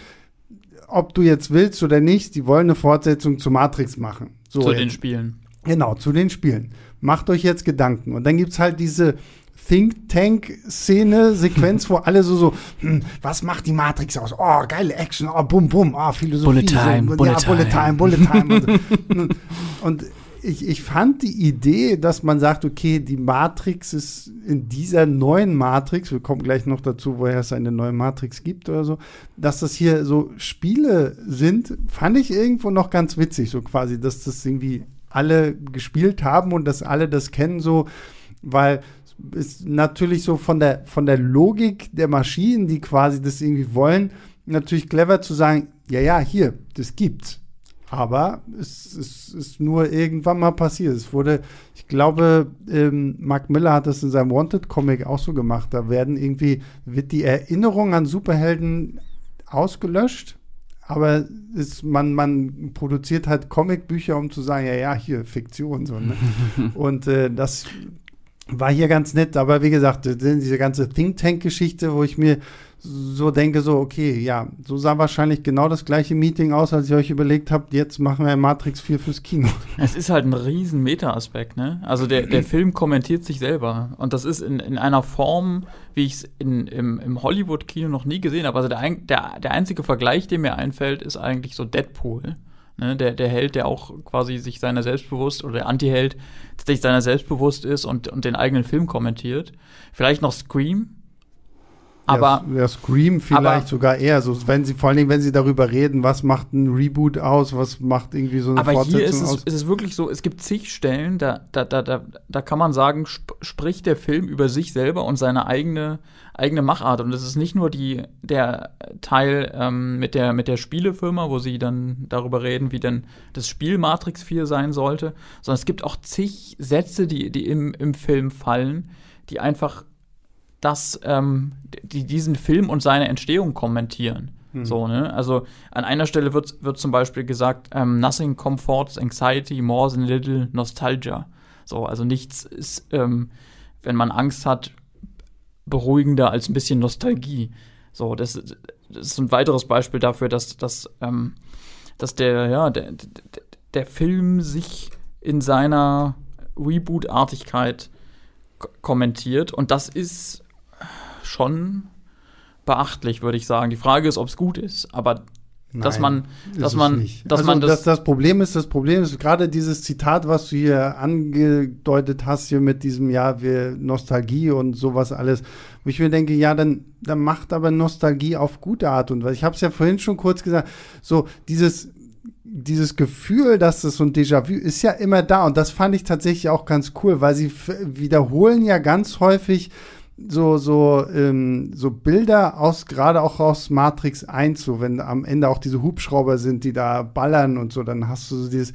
ob du jetzt willst oder nicht, die wollen eine Fortsetzung zu Matrix machen. So zu den Spielen. Genau, zu den Spielen. Macht euch jetzt Gedanken. Und dann gibt es halt diese Think Tank-Szene, Sequenz, wo alle so, so, hm, was macht die Matrix aus? Oh, geile Action, oh, bum, bum, oh, Philosophie. Bullet Time, so, Bullet, ja, time. Bullet Time, Bullet Time. und, und ich, ich fand die Idee, dass man sagt, okay, die Matrix ist in dieser neuen Matrix, wir kommen gleich noch dazu, woher es eine neue Matrix gibt oder so, dass das hier so Spiele sind, fand ich irgendwo noch ganz witzig, so quasi, dass das irgendwie alle gespielt haben und dass alle das kennen, so, weil es natürlich so von der, von der Logik der Maschinen, die quasi das irgendwie wollen, natürlich clever zu sagen, ja, ja, hier, das gibt's. Aber es, es, ist nur irgendwann mal passiert. Es wurde, ich glaube, ähm, Mark Miller hat das in seinem Wanted-Comic auch so gemacht. Da werden irgendwie, wird die Erinnerung an Superhelden ausgelöscht, aber ist, man, man produziert halt Comicbücher, um zu sagen, ja, ja, hier, Fiktion. So, ne? Und äh, das war hier ganz nett, aber wie gesagt, diese ganze Think Tank-Geschichte, wo ich mir so denke, so, okay, ja, so sah wahrscheinlich genau das gleiche Meeting aus, als ihr euch überlegt habt, jetzt machen wir Matrix 4 fürs Kino. Es ist halt ein riesen Meta-Aspekt, ne? Also der, der Film kommentiert sich selber. Und das ist in, in einer Form, wie ich es im, im Hollywood-Kino noch nie gesehen habe. Also der, der, der einzige Vergleich, der mir einfällt, ist eigentlich so Deadpool. Ne, der, der Held, der auch quasi sich seiner selbstbewusst oder der Anti-Held, der sich seiner selbstbewusst ist und, und den eigenen Film kommentiert. Vielleicht noch Scream, aber ja, ja, Scream vielleicht sogar eher so, wenn sie vor allen Dingen, wenn sie darüber reden, was macht ein Reboot aus, was macht irgendwie so eine aber Fortsetzung hier ist es, aus. ist es wirklich so, es gibt zig Stellen, da, da, da, da, da kann man sagen, sp spricht der Film über sich selber und seine eigene, eigene Machart. Und es ist nicht nur die, der Teil ähm, mit, der, mit der Spielefirma, wo sie dann darüber reden, wie denn das Spiel Matrix 4 sein sollte, sondern es gibt auch zig Sätze, die, die im, im Film fallen, die einfach dass ähm, die diesen Film und seine Entstehung kommentieren. Hm. So, ne? Also an einer Stelle wird, wird zum Beispiel gesagt, ähm, nothing comforts anxiety more than a little nostalgia. So, also nichts ist, ähm, wenn man Angst hat, beruhigender als ein bisschen Nostalgie. So, das, das ist ein weiteres Beispiel dafür, dass, dass, ähm, dass der, ja, der, der Film sich in seiner Reboot-Artigkeit kommentiert. Und das ist schon beachtlich, würde ich sagen. Die Frage ist, ob es gut ist. Aber Nein, dass man, dass man, dass also man das, das, das Problem ist, das Problem ist gerade dieses Zitat, was du hier angedeutet hast hier mit diesem ja, wir Nostalgie und sowas alles, wo ich mir denke, ja, dann, dann macht aber Nostalgie auf gute Art und Weise. Ich habe es ja vorhin schon kurz gesagt, so dieses dieses Gefühl, dass das so ein Déjà-vu ist ja immer da und das fand ich tatsächlich auch ganz cool, weil sie wiederholen ja ganz häufig so, so, ähm, so Bilder aus, gerade auch aus Matrix 1, so wenn am Ende auch diese Hubschrauber sind, die da ballern und so, dann hast du so dieses.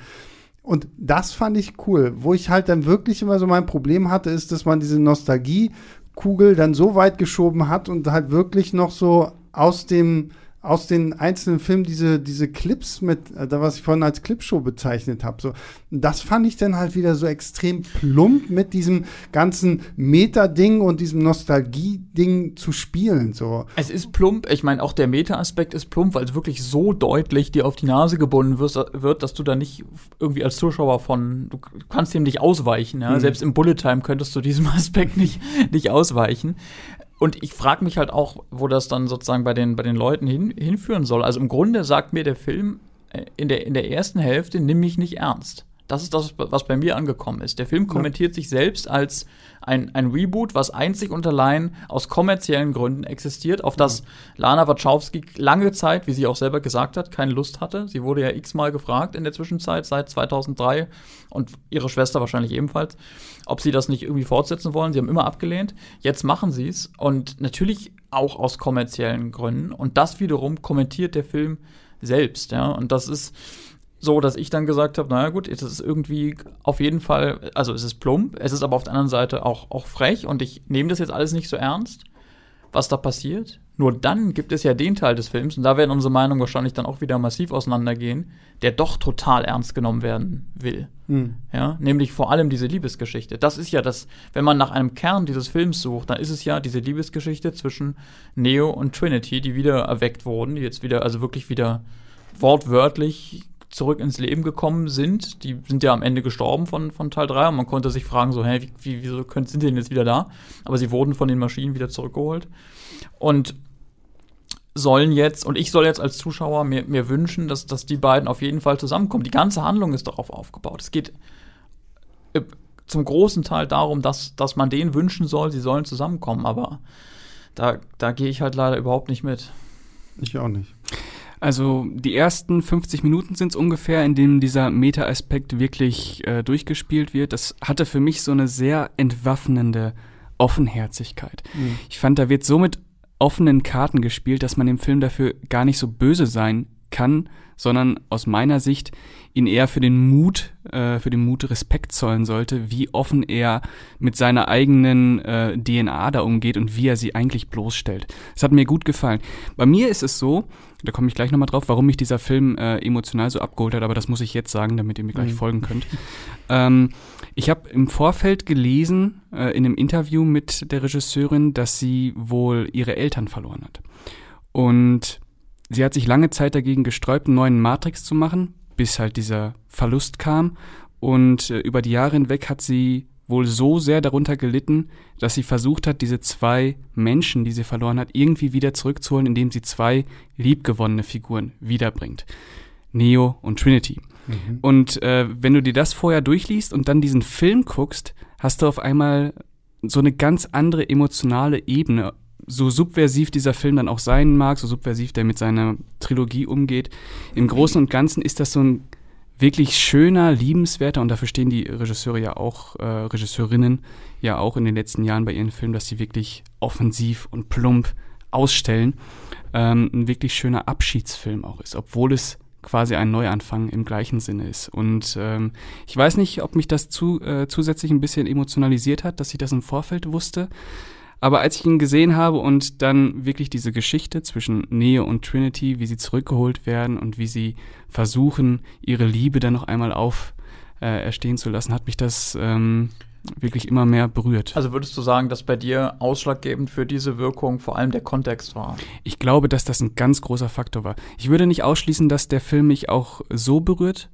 Und das fand ich cool. Wo ich halt dann wirklich immer so mein Problem hatte, ist, dass man diese Nostalgiekugel dann so weit geschoben hat und halt wirklich noch so aus dem aus den einzelnen Filmen diese, diese Clips mit, äh, was ich vorhin als Clipshow bezeichnet habe. So, das fand ich dann halt wieder so extrem plump mit diesem ganzen Meta-Ding und diesem Nostalgie-Ding zu spielen. So. Es ist plump, ich meine, auch der Meta-Aspekt ist plump, weil es wirklich so deutlich dir auf die Nase gebunden wird, wird, dass du da nicht irgendwie als Zuschauer von, du kannst dem nicht ausweichen. Ja? Mhm. Selbst im Bullet Time könntest du diesem Aspekt nicht, nicht ausweichen. Und ich frage mich halt auch, wo das dann sozusagen bei den, bei den Leuten hin, hinführen soll. Also im Grunde sagt mir der Film äh, in der, in der ersten Hälfte, nimm mich nicht ernst. Das ist das, was bei mir angekommen ist. Der Film kommentiert ja. sich selbst als ein, ein Reboot, was einzig und allein aus kommerziellen Gründen existiert, auf das Lana Wachowski lange Zeit, wie sie auch selber gesagt hat, keine Lust hatte. Sie wurde ja x-mal gefragt in der Zwischenzeit, seit 2003 und ihre Schwester wahrscheinlich ebenfalls, ob sie das nicht irgendwie fortsetzen wollen. Sie haben immer abgelehnt. Jetzt machen sie es und natürlich auch aus kommerziellen Gründen. Und das wiederum kommentiert der Film selbst, ja. Und das ist so, dass ich dann gesagt habe, naja gut, es ist irgendwie auf jeden Fall, also es ist plump, es ist aber auf der anderen Seite auch, auch frech und ich nehme das jetzt alles nicht so ernst, was da passiert. Nur dann gibt es ja den Teil des Films, und da werden unsere Meinungen wahrscheinlich dann auch wieder massiv auseinandergehen, der doch total ernst genommen werden will. Mhm. Ja, nämlich vor allem diese Liebesgeschichte. Das ist ja das, wenn man nach einem Kern dieses Films sucht, dann ist es ja diese Liebesgeschichte zwischen Neo und Trinity, die wieder erweckt wurden, die jetzt wieder, also wirklich wieder wortwörtlich zurück ins Leben gekommen sind. Die sind ja am Ende gestorben von, von Teil 3 und man konnte sich fragen, so, hä, wie, wie, wieso können, sind die denn jetzt wieder da? Aber sie wurden von den Maschinen wieder zurückgeholt. Und sollen jetzt, und ich soll jetzt als Zuschauer mir, mir wünschen, dass, dass die beiden auf jeden Fall zusammenkommen. Die ganze Handlung ist darauf aufgebaut. Es geht äh, zum großen Teil darum, dass, dass man denen wünschen soll, sie sollen zusammenkommen, aber da, da gehe ich halt leider überhaupt nicht mit. Ich auch nicht. Also die ersten 50 Minuten sind es ungefähr, in denen dieser Meta-Aspekt wirklich äh, durchgespielt wird. Das hatte für mich so eine sehr entwaffnende Offenherzigkeit. Mhm. Ich fand, da wird so mit offenen Karten gespielt, dass man im Film dafür gar nicht so böse sein kann, sondern aus meiner Sicht ihn eher für den Mut, äh, für den Mut Respekt zollen sollte, wie offen er mit seiner eigenen äh, DNA da umgeht und wie er sie eigentlich bloßstellt. Es hat mir gut gefallen. Bei mir ist es so, da komme ich gleich nochmal drauf, warum mich dieser Film äh, emotional so abgeholt hat, aber das muss ich jetzt sagen, damit ihr mir gleich mhm. folgen könnt. Ähm, ich habe im Vorfeld gelesen, äh, in einem Interview mit der Regisseurin, dass sie wohl ihre Eltern verloren hat. Und sie hat sich lange Zeit dagegen gesträubt, einen neuen Matrix zu machen, bis halt dieser Verlust kam. Und äh, über die Jahre hinweg hat sie wohl so sehr darunter gelitten, dass sie versucht hat, diese zwei Menschen, die sie verloren hat, irgendwie wieder zurückzuholen, indem sie zwei liebgewonnene Figuren wiederbringt. Neo und Trinity. Mhm. Und äh, wenn du dir das vorher durchliest und dann diesen Film guckst, hast du auf einmal so eine ganz andere emotionale Ebene. So subversiv dieser Film dann auch sein mag, so subversiv der mit seiner Trilogie umgeht. Im Großen und Ganzen ist das so ein wirklich schöner, liebenswerter, und dafür stehen die Regisseure ja auch, äh, Regisseurinnen ja auch in den letzten Jahren bei ihren Filmen, dass sie wirklich offensiv und plump ausstellen, ähm, ein wirklich schöner Abschiedsfilm auch ist, obwohl es quasi ein Neuanfang im gleichen Sinne ist. Und ähm, ich weiß nicht, ob mich das zu, äh, zusätzlich ein bisschen emotionalisiert hat, dass ich das im Vorfeld wusste. Aber als ich ihn gesehen habe und dann wirklich diese Geschichte zwischen Neo und Trinity, wie sie zurückgeholt werden und wie sie versuchen, ihre Liebe dann noch einmal auf äh, erstehen zu lassen, hat mich das ähm, wirklich immer mehr berührt. Also würdest du sagen, dass bei dir ausschlaggebend für diese Wirkung vor allem der Kontext war? Ich glaube, dass das ein ganz großer Faktor war. Ich würde nicht ausschließen, dass der Film mich auch so berührt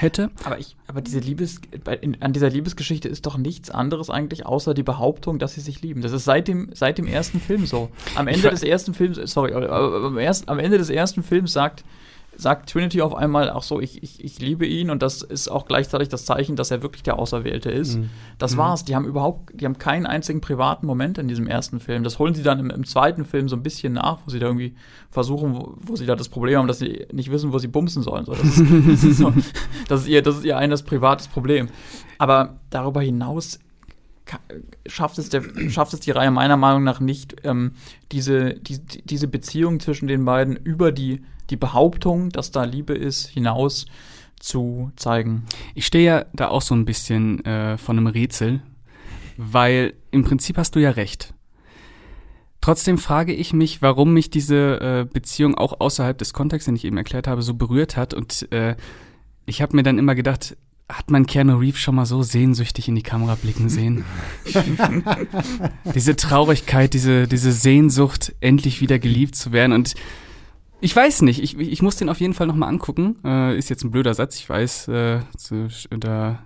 hätte. Aber ich, aber diese Liebes, in, an dieser Liebesgeschichte ist doch nichts anderes eigentlich, außer die Behauptung, dass sie sich lieben. Das ist seit dem, seit dem ersten Film so. Am Ende des ersten Films, sorry, aber am, erst, am Ende des ersten Films sagt sagt Trinity auf einmal auch so, ich, ich, ich liebe ihn und das ist auch gleichzeitig das Zeichen, dass er wirklich der Auserwählte ist. Mhm. Das mhm. war's. Die haben überhaupt, die haben keinen einzigen privaten Moment in diesem ersten Film. Das holen sie dann im, im zweiten Film so ein bisschen nach, wo sie da irgendwie versuchen, wo, wo, sie da das Problem haben, dass sie nicht wissen, wo sie bumsen sollen. So, das, ist, das, ist so, das, ist ihr, das ist ihr eines privates Problem. Aber darüber hinaus schafft es, der, schafft es die Reihe meiner Meinung nach nicht, ähm, diese, die, diese Beziehung zwischen den beiden über die die Behauptung, dass da Liebe ist, hinaus zu zeigen. Ich stehe ja da auch so ein bisschen äh, von einem Rätsel, weil im Prinzip hast du ja recht. Trotzdem frage ich mich, warum mich diese äh, Beziehung auch außerhalb des Kontexts, den ich eben erklärt habe, so berührt hat. Und äh, ich habe mir dann immer gedacht, hat man Keanu Reeves schon mal so sehnsüchtig in die Kamera blicken sehen? diese Traurigkeit, diese, diese Sehnsucht, endlich wieder geliebt zu werden. Und ich weiß nicht, ich, ich muss den auf jeden Fall nochmal angucken. Äh, ist jetzt ein blöder Satz, ich weiß, äh, so, da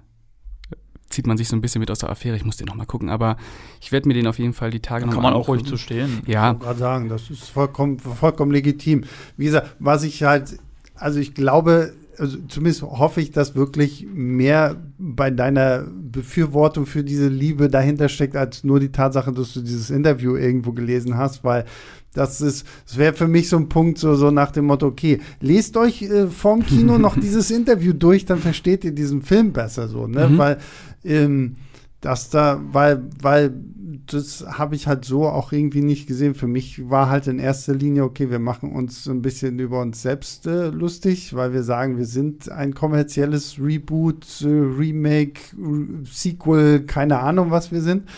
zieht man sich so ein bisschen mit aus der Affäre. Ich muss den nochmal gucken, aber ich werde mir den auf jeden Fall die Tage nochmal Kann man auch ruhig zu stehen. Ja. Ich gerade sagen, das ist vollkommen, vollkommen legitim. Wie gesagt, was ich halt, also ich glaube, also zumindest hoffe ich, dass wirklich mehr bei deiner Befürwortung für diese Liebe dahinter steckt, als nur die Tatsache, dass du dieses Interview irgendwo gelesen hast, weil das ist, das wäre für mich so ein Punkt, so, so nach dem Motto, okay, lest euch äh, vorm Kino noch dieses Interview durch, dann versteht ihr diesen Film besser so, ne? Mhm. Weil, ähm, das da, weil, weil das habe ich halt so auch irgendwie nicht gesehen. Für mich war halt in erster Linie, okay, wir machen uns ein bisschen über uns selbst äh, lustig, weil wir sagen, wir sind ein kommerzielles Reboot, äh, Remake, Sequel, keine Ahnung, was wir sind.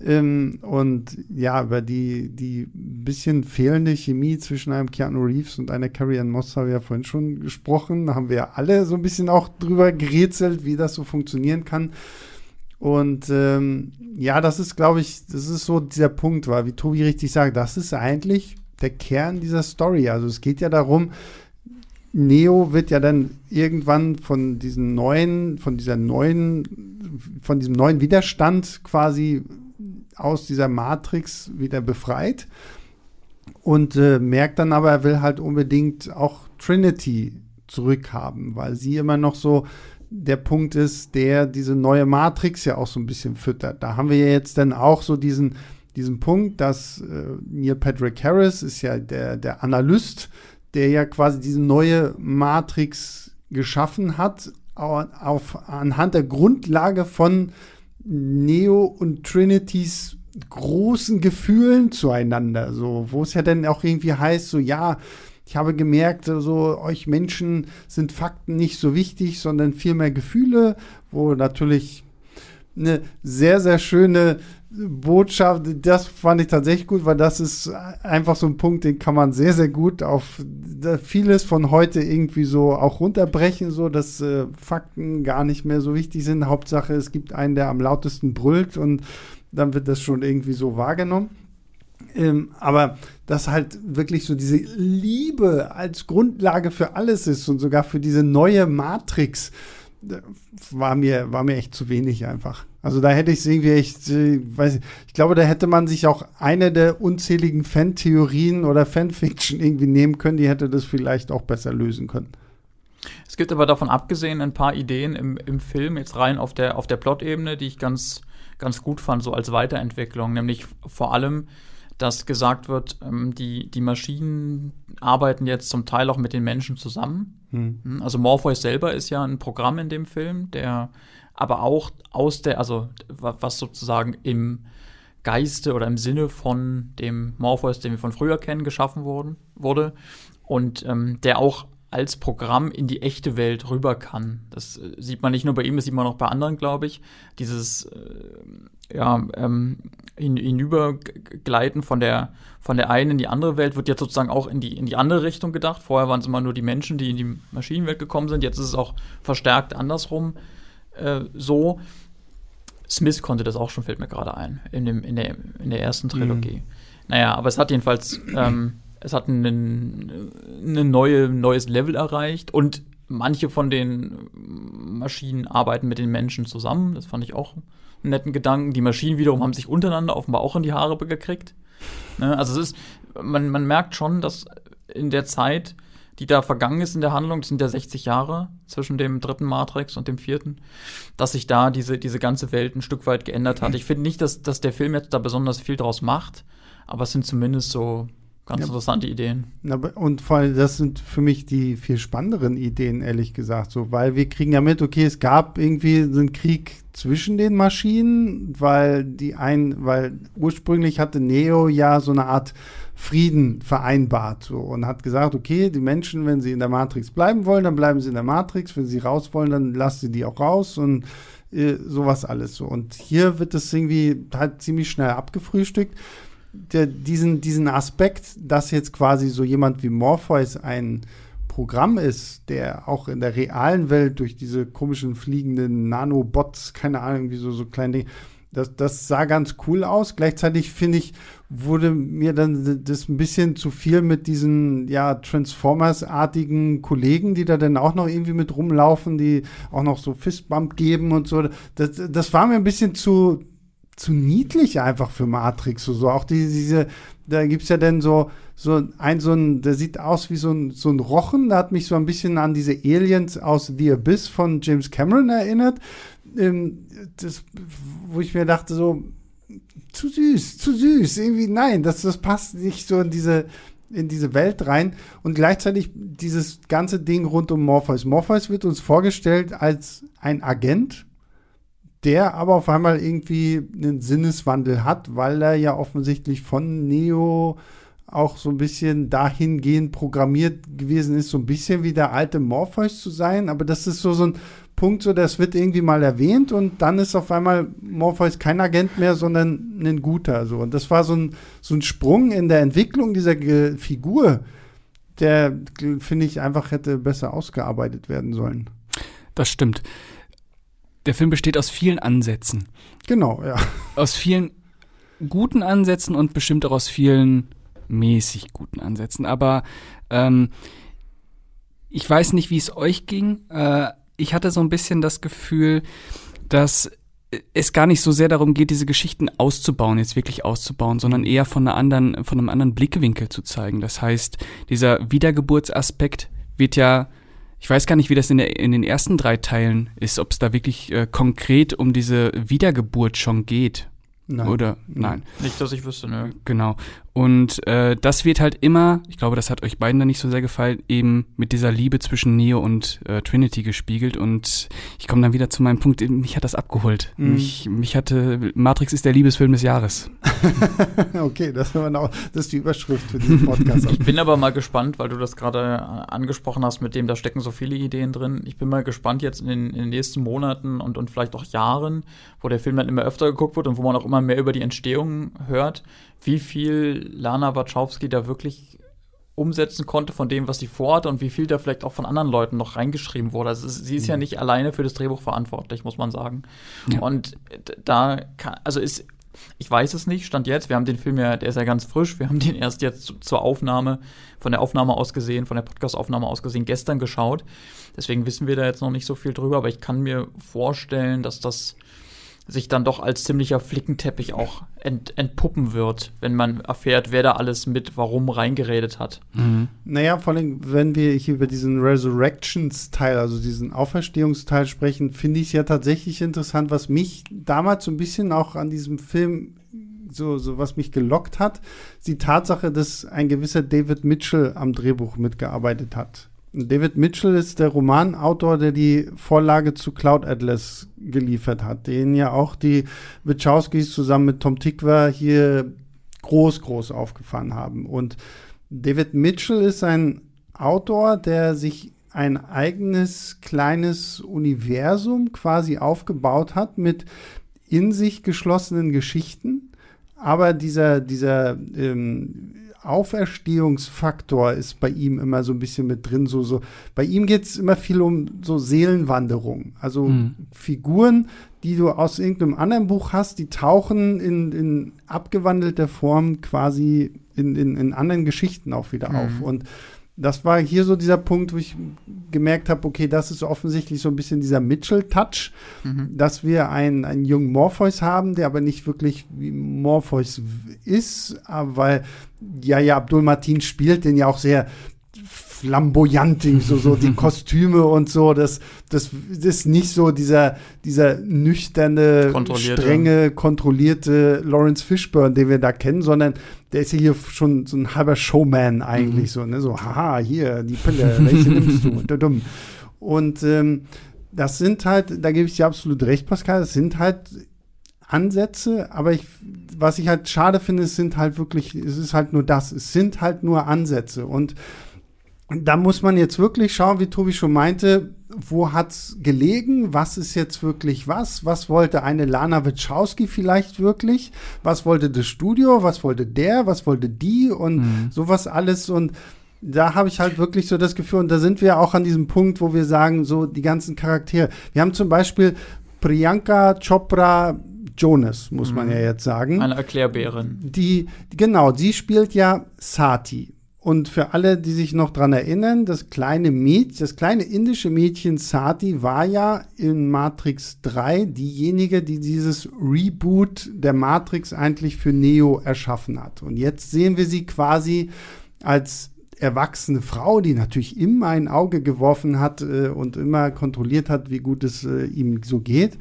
Ähm, und ja, über die, die bisschen fehlende Chemie zwischen einem Keanu Reeves und einer Carrie Ann Moss haben wir ja vorhin schon gesprochen. Da haben wir ja alle so ein bisschen auch drüber gerätselt, wie das so funktionieren kann. Und ähm, ja, das ist, glaube ich, das ist so dieser Punkt, weil, wie Tobi richtig sagt, das ist eigentlich der Kern dieser Story. Also es geht ja darum, Neo wird ja dann irgendwann von diesen neuen, von dieser neuen, von diesem neuen Widerstand quasi aus dieser Matrix wieder befreit und äh, merkt dann aber, er will halt unbedingt auch Trinity zurückhaben, weil sie immer noch so der Punkt ist, der diese neue Matrix ja auch so ein bisschen füttert. Da haben wir ja jetzt dann auch so diesen, diesen Punkt, dass äh, Neil Patrick Harris ist ja der, der Analyst, der ja quasi diese neue Matrix geschaffen hat, auf, anhand der Grundlage von Neo und Trinities großen Gefühlen zueinander, so, wo es ja dann auch irgendwie heißt, so, ja, ich habe gemerkt, so, euch Menschen sind Fakten nicht so wichtig, sondern vielmehr Gefühle, wo natürlich eine sehr, sehr schöne Botschaft, das fand ich tatsächlich gut, weil das ist einfach so ein Punkt, den kann man sehr, sehr gut auf vieles von heute irgendwie so auch runterbrechen, so dass äh, Fakten gar nicht mehr so wichtig sind. Hauptsache, es gibt einen, der am lautesten brüllt und dann wird das schon irgendwie so wahrgenommen. Ähm, aber dass halt wirklich so diese Liebe als Grundlage für alles ist und sogar für diese neue Matrix, war mir, war mir echt zu wenig einfach. Also da hätte ich es irgendwie echt, äh, weiß ich, ich glaube, da hätte man sich auch eine der unzähligen Fan-Theorien oder Fanfiction irgendwie nehmen können, die hätte das vielleicht auch besser lösen können. Es gibt aber davon abgesehen ein paar Ideen im, im Film, jetzt rein auf der, auf der Plot-Ebene, die ich ganz, ganz gut fand, so als Weiterentwicklung. Nämlich vor allem, dass gesagt wird, ähm, die, die Maschinen arbeiten jetzt zum Teil auch mit den Menschen zusammen. Hm. Also Morpheus selber ist ja ein Programm in dem Film, der aber auch aus der, also was sozusagen im Geiste oder im Sinne von dem Morpheus, den wir von früher kennen, geschaffen wurden, wurde und ähm, der auch als Programm in die echte Welt rüber kann. Das äh, sieht man nicht nur bei ihm, das sieht man auch bei anderen, glaube ich. Dieses, äh, ja, ähm, hin, hinübergleiten von der, von der einen in die andere Welt, wird jetzt sozusagen auch in die, in die andere Richtung gedacht. Vorher waren es immer nur die Menschen, die in die Maschinenwelt gekommen sind. Jetzt ist es auch verstärkt andersrum äh, so. Smith konnte das auch schon, fällt mir gerade ein, in, dem, in, der, in der ersten Trilogie. Mhm. Naja, aber es hat jedenfalls, ähm, es hat ein eine neue, neues Level erreicht und manche von den Maschinen arbeiten mit den Menschen zusammen. Das fand ich auch einen netten Gedanken. Die Maschinen wiederum haben sich untereinander offenbar auch in die Haare gekriegt. Ne? Also es ist, man, man merkt schon, dass in der Zeit, die da vergangen ist in der Handlung, das sind ja 60 Jahre zwischen dem dritten Matrix und dem vierten, dass sich da diese, diese ganze Welt ein Stück weit geändert hat. Ich finde nicht, dass, dass der Film jetzt da besonders viel draus macht, aber es sind zumindest so Ganz ja. interessante Ideen. Und vor allem, das sind für mich die viel spannenderen Ideen, ehrlich gesagt. So, weil wir kriegen ja mit, okay, es gab irgendwie einen Krieg zwischen den Maschinen, weil die ein, weil ursprünglich hatte Neo ja so eine Art Frieden vereinbart so, und hat gesagt, okay, die Menschen, wenn sie in der Matrix bleiben wollen, dann bleiben sie in der Matrix, wenn sie raus wollen, dann lasst sie die auch raus und äh, sowas alles so. Und hier wird das irgendwie halt ziemlich schnell abgefrühstückt der, diesen, diesen Aspekt, dass jetzt quasi so jemand wie Morpheus ein Programm ist, der auch in der realen Welt durch diese komischen fliegenden Nanobots, keine Ahnung, wie so, so kleine Dinge, das, das sah ganz cool aus. Gleichzeitig finde ich, wurde mir dann das ein bisschen zu viel mit diesen ja Transformers-artigen Kollegen, die da dann auch noch irgendwie mit rumlaufen, die auch noch so Fistbump geben und so. Das, das war mir ein bisschen zu, zu niedlich einfach für Matrix. So, so auch die, diese, da gibt es ja dann so, so ein, so ein, der sieht aus wie so ein, so ein Rochen. Da hat mich so ein bisschen an diese Aliens aus The Abyss von James Cameron erinnert. Ähm, das, wo ich mir dachte, so, zu süß, zu süß. Irgendwie, nein, das, das passt nicht so in diese, in diese Welt rein. Und gleichzeitig dieses ganze Ding rund um Morpheus. Morpheus wird uns vorgestellt als ein Agent, der aber auf einmal irgendwie einen Sinneswandel hat, weil er ja offensichtlich von Neo auch so ein bisschen dahingehend programmiert gewesen ist, so ein bisschen wie der alte Morpheus zu sein. Aber das ist so, so ein Punkt, so das wird irgendwie mal erwähnt und dann ist auf einmal Morpheus kein Agent mehr, sondern ein guter. So. Und das war so ein, so ein Sprung in der Entwicklung dieser Ge Figur, der, finde ich, einfach hätte besser ausgearbeitet werden sollen. Das stimmt der Film besteht aus vielen Ansätzen. Genau, ja. Aus vielen guten Ansätzen und bestimmt auch aus vielen mäßig guten Ansätzen. Aber ähm, ich weiß nicht, wie es euch ging. Äh, ich hatte so ein bisschen das Gefühl, dass es gar nicht so sehr darum geht, diese Geschichten auszubauen, jetzt wirklich auszubauen, sondern eher von einer anderen, von einem anderen Blickwinkel zu zeigen. Das heißt, dieser Wiedergeburtsaspekt wird ja ich weiß gar nicht, wie das in, der, in den ersten drei Teilen ist, ob es da wirklich äh, konkret um diese Wiedergeburt schon geht. Nein. Oder nein. Nicht, dass ich wüsste, ne? Genau. Und äh, das wird halt immer, ich glaube, das hat euch beiden da nicht so sehr gefallen, eben mit dieser Liebe zwischen Neo und äh, Trinity gespiegelt. Und ich komme dann wieder zu meinem Punkt, mich hat das abgeholt. Mhm. Mich, mich hatte, Matrix ist der Liebesfilm des Jahres. okay, das, auch, das ist die Überschrift für diesen Podcast. ich bin aber mal gespannt, weil du das gerade äh, angesprochen hast, mit dem, da stecken so viele Ideen drin. Ich bin mal gespannt jetzt in den, in den nächsten Monaten und, und vielleicht auch Jahren, wo der Film dann immer öfter geguckt wird und wo man auch immer mehr über die Entstehung hört, wie viel Lana Wachowski da wirklich umsetzen konnte von dem, was sie vorhat und wie viel da vielleicht auch von anderen Leuten noch reingeschrieben wurde. Also sie ist ja mhm. nicht alleine für das Drehbuch verantwortlich, muss man sagen. Ja. Und da kann, also ist, ich weiß es nicht, stand jetzt, wir haben den Film ja, der ist ja ganz frisch, wir haben den erst jetzt zur Aufnahme, von der Aufnahme aus gesehen, von der Podcast-Aufnahme aus gesehen, gestern geschaut. Deswegen wissen wir da jetzt noch nicht so viel drüber, aber ich kann mir vorstellen, dass das sich dann doch als ziemlicher Flickenteppich auch ent, entpuppen wird, wenn man erfährt, wer da alles mit warum reingeredet hat. Mhm. Naja, vor allem, wenn wir hier über diesen Resurrections-Teil, also diesen Auferstehungsteil sprechen, finde ich es ja tatsächlich interessant, was mich damals so ein bisschen auch an diesem Film so, so was mich gelockt hat, die Tatsache, dass ein gewisser David Mitchell am Drehbuch mitgearbeitet hat. David Mitchell ist der Romanautor, der die Vorlage zu Cloud Atlas geliefert hat, den ja auch die Wachowskis zusammen mit Tom Tikva hier groß, groß aufgefahren haben. Und David Mitchell ist ein Autor, der sich ein eigenes kleines Universum quasi aufgebaut hat mit in sich geschlossenen Geschichten, aber dieser, dieser ähm, Auferstehungsfaktor ist bei ihm immer so ein bisschen mit drin. So, so. Bei ihm geht es immer viel um so Seelenwanderung. Also mhm. Figuren, die du aus irgendeinem anderen Buch hast, die tauchen in, in abgewandelter Form quasi in, in, in anderen Geschichten auch wieder mhm. auf. Und das war hier so dieser Punkt, wo ich gemerkt habe, okay, das ist offensichtlich so ein bisschen dieser Mitchell-Touch, mhm. dass wir einen, einen jungen Morpheus haben, der aber nicht wirklich wie Morpheus ist, weil ja, ja, Abdul Martin spielt den ja auch sehr flamboyant, so, so die Kostüme und so. Das, das, das ist nicht so dieser, dieser nüchterne, kontrollierte. strenge, kontrollierte Lawrence Fishburne, den wir da kennen, sondern der ist ja hier schon so ein halber Showman eigentlich, mhm. so, ne? So, haha, hier, die Pille, welche nimmst du? Und ähm, das sind halt, da gebe ich dir absolut recht, Pascal, das sind halt Ansätze, aber ich, was ich halt schade finde, es sind halt wirklich, es ist halt nur das, es sind halt nur Ansätze und da muss man jetzt wirklich schauen, wie Tobi schon meinte, wo hat's gelegen? Was ist jetzt wirklich was? Was wollte eine Lana Wachowski vielleicht wirklich? Was wollte das Studio? Was wollte der? Was wollte die? Und mhm. sowas alles. Und da habe ich halt wirklich so das Gefühl, und da sind wir auch an diesem Punkt, wo wir sagen, so die ganzen Charaktere. Wir haben zum Beispiel Priyanka Chopra Jonas, muss mhm. man ja jetzt sagen. Eine Erklärbärin. Die, genau, sie spielt ja Sati. Und für alle, die sich noch dran erinnern, das kleine Mädchen, das kleine indische Mädchen Sati war ja in Matrix 3 diejenige, die dieses Reboot der Matrix eigentlich für Neo erschaffen hat. Und jetzt sehen wir sie quasi als erwachsene Frau, die natürlich immer ein Auge geworfen hat äh, und immer kontrolliert hat, wie gut es äh, ihm so geht.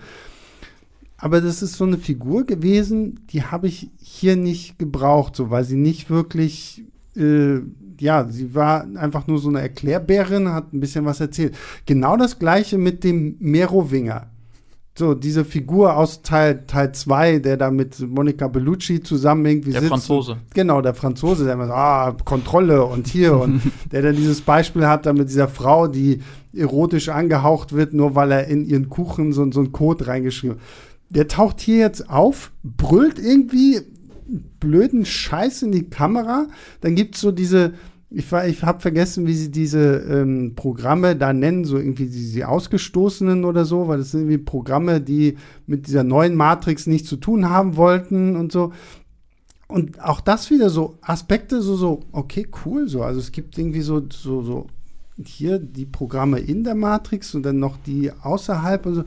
Aber das ist so eine Figur gewesen, die habe ich hier nicht gebraucht, so weil sie nicht wirklich äh, ja, sie war einfach nur so eine Erklärbärin, hat ein bisschen was erzählt. Genau das gleiche mit dem Merowinger. So, diese Figur aus Teil 2, der da mit Monica Bellucci zusammen irgendwie der sitzt. Der Franzose. Genau, der Franzose, der immer so, ah, Kontrolle und hier und der dann dieses Beispiel hat, da mit dieser Frau, die erotisch angehaucht wird, nur weil er in ihren Kuchen so, so einen Code reingeschrieben hat. Der taucht hier jetzt auf, brüllt irgendwie blöden Scheiß in die Kamera. Dann gibt es so diese, ich, ich habe vergessen, wie sie diese ähm, Programme da nennen, so irgendwie die, die Ausgestoßenen oder so, weil das sind irgendwie Programme, die mit dieser neuen Matrix nichts zu tun haben wollten und so. Und auch das wieder so Aspekte, so, so, okay, cool, so. Also es gibt irgendwie so, so, so hier die Programme in der Matrix und dann noch die außerhalb und so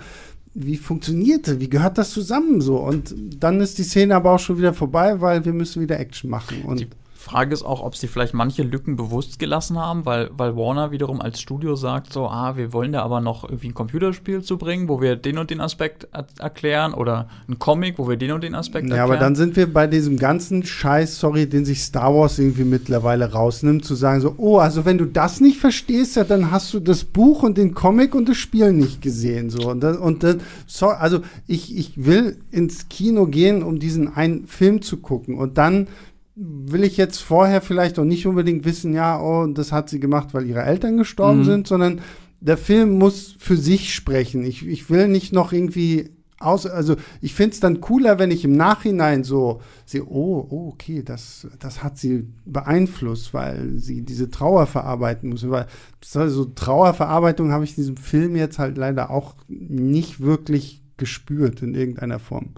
wie funktionierte, wie gehört das zusammen so? Und dann ist die Szene aber auch schon wieder vorbei, weil wir müssen wieder Action machen. Und die Frage ist auch, ob sie vielleicht manche Lücken bewusst gelassen haben, weil, weil Warner wiederum als Studio sagt so, ah, wir wollen da aber noch irgendwie ein Computerspiel zu bringen, wo wir den und den Aspekt erklären oder ein Comic, wo wir den und den Aspekt erklären. Ja, aber dann sind wir bei diesem ganzen Scheiß, sorry, den sich Star Wars irgendwie mittlerweile rausnimmt, zu sagen so, oh, also wenn du das nicht verstehst, ja, dann hast du das Buch und den Comic und das Spiel nicht gesehen, so. Und dann, und dann so, also ich, ich will ins Kino gehen, um diesen einen Film zu gucken und dann will ich jetzt vorher vielleicht auch nicht unbedingt wissen, ja, oh, das hat sie gemacht, weil ihre Eltern gestorben mhm. sind, sondern der Film muss für sich sprechen. Ich, ich will nicht noch irgendwie aus, also ich finde es dann cooler, wenn ich im Nachhinein so sehe, oh, oh, okay, das, das hat sie beeinflusst, weil sie diese Trauer verarbeiten muss. Weil so Trauerverarbeitung habe ich in diesem Film jetzt halt leider auch nicht wirklich gespürt in irgendeiner Form.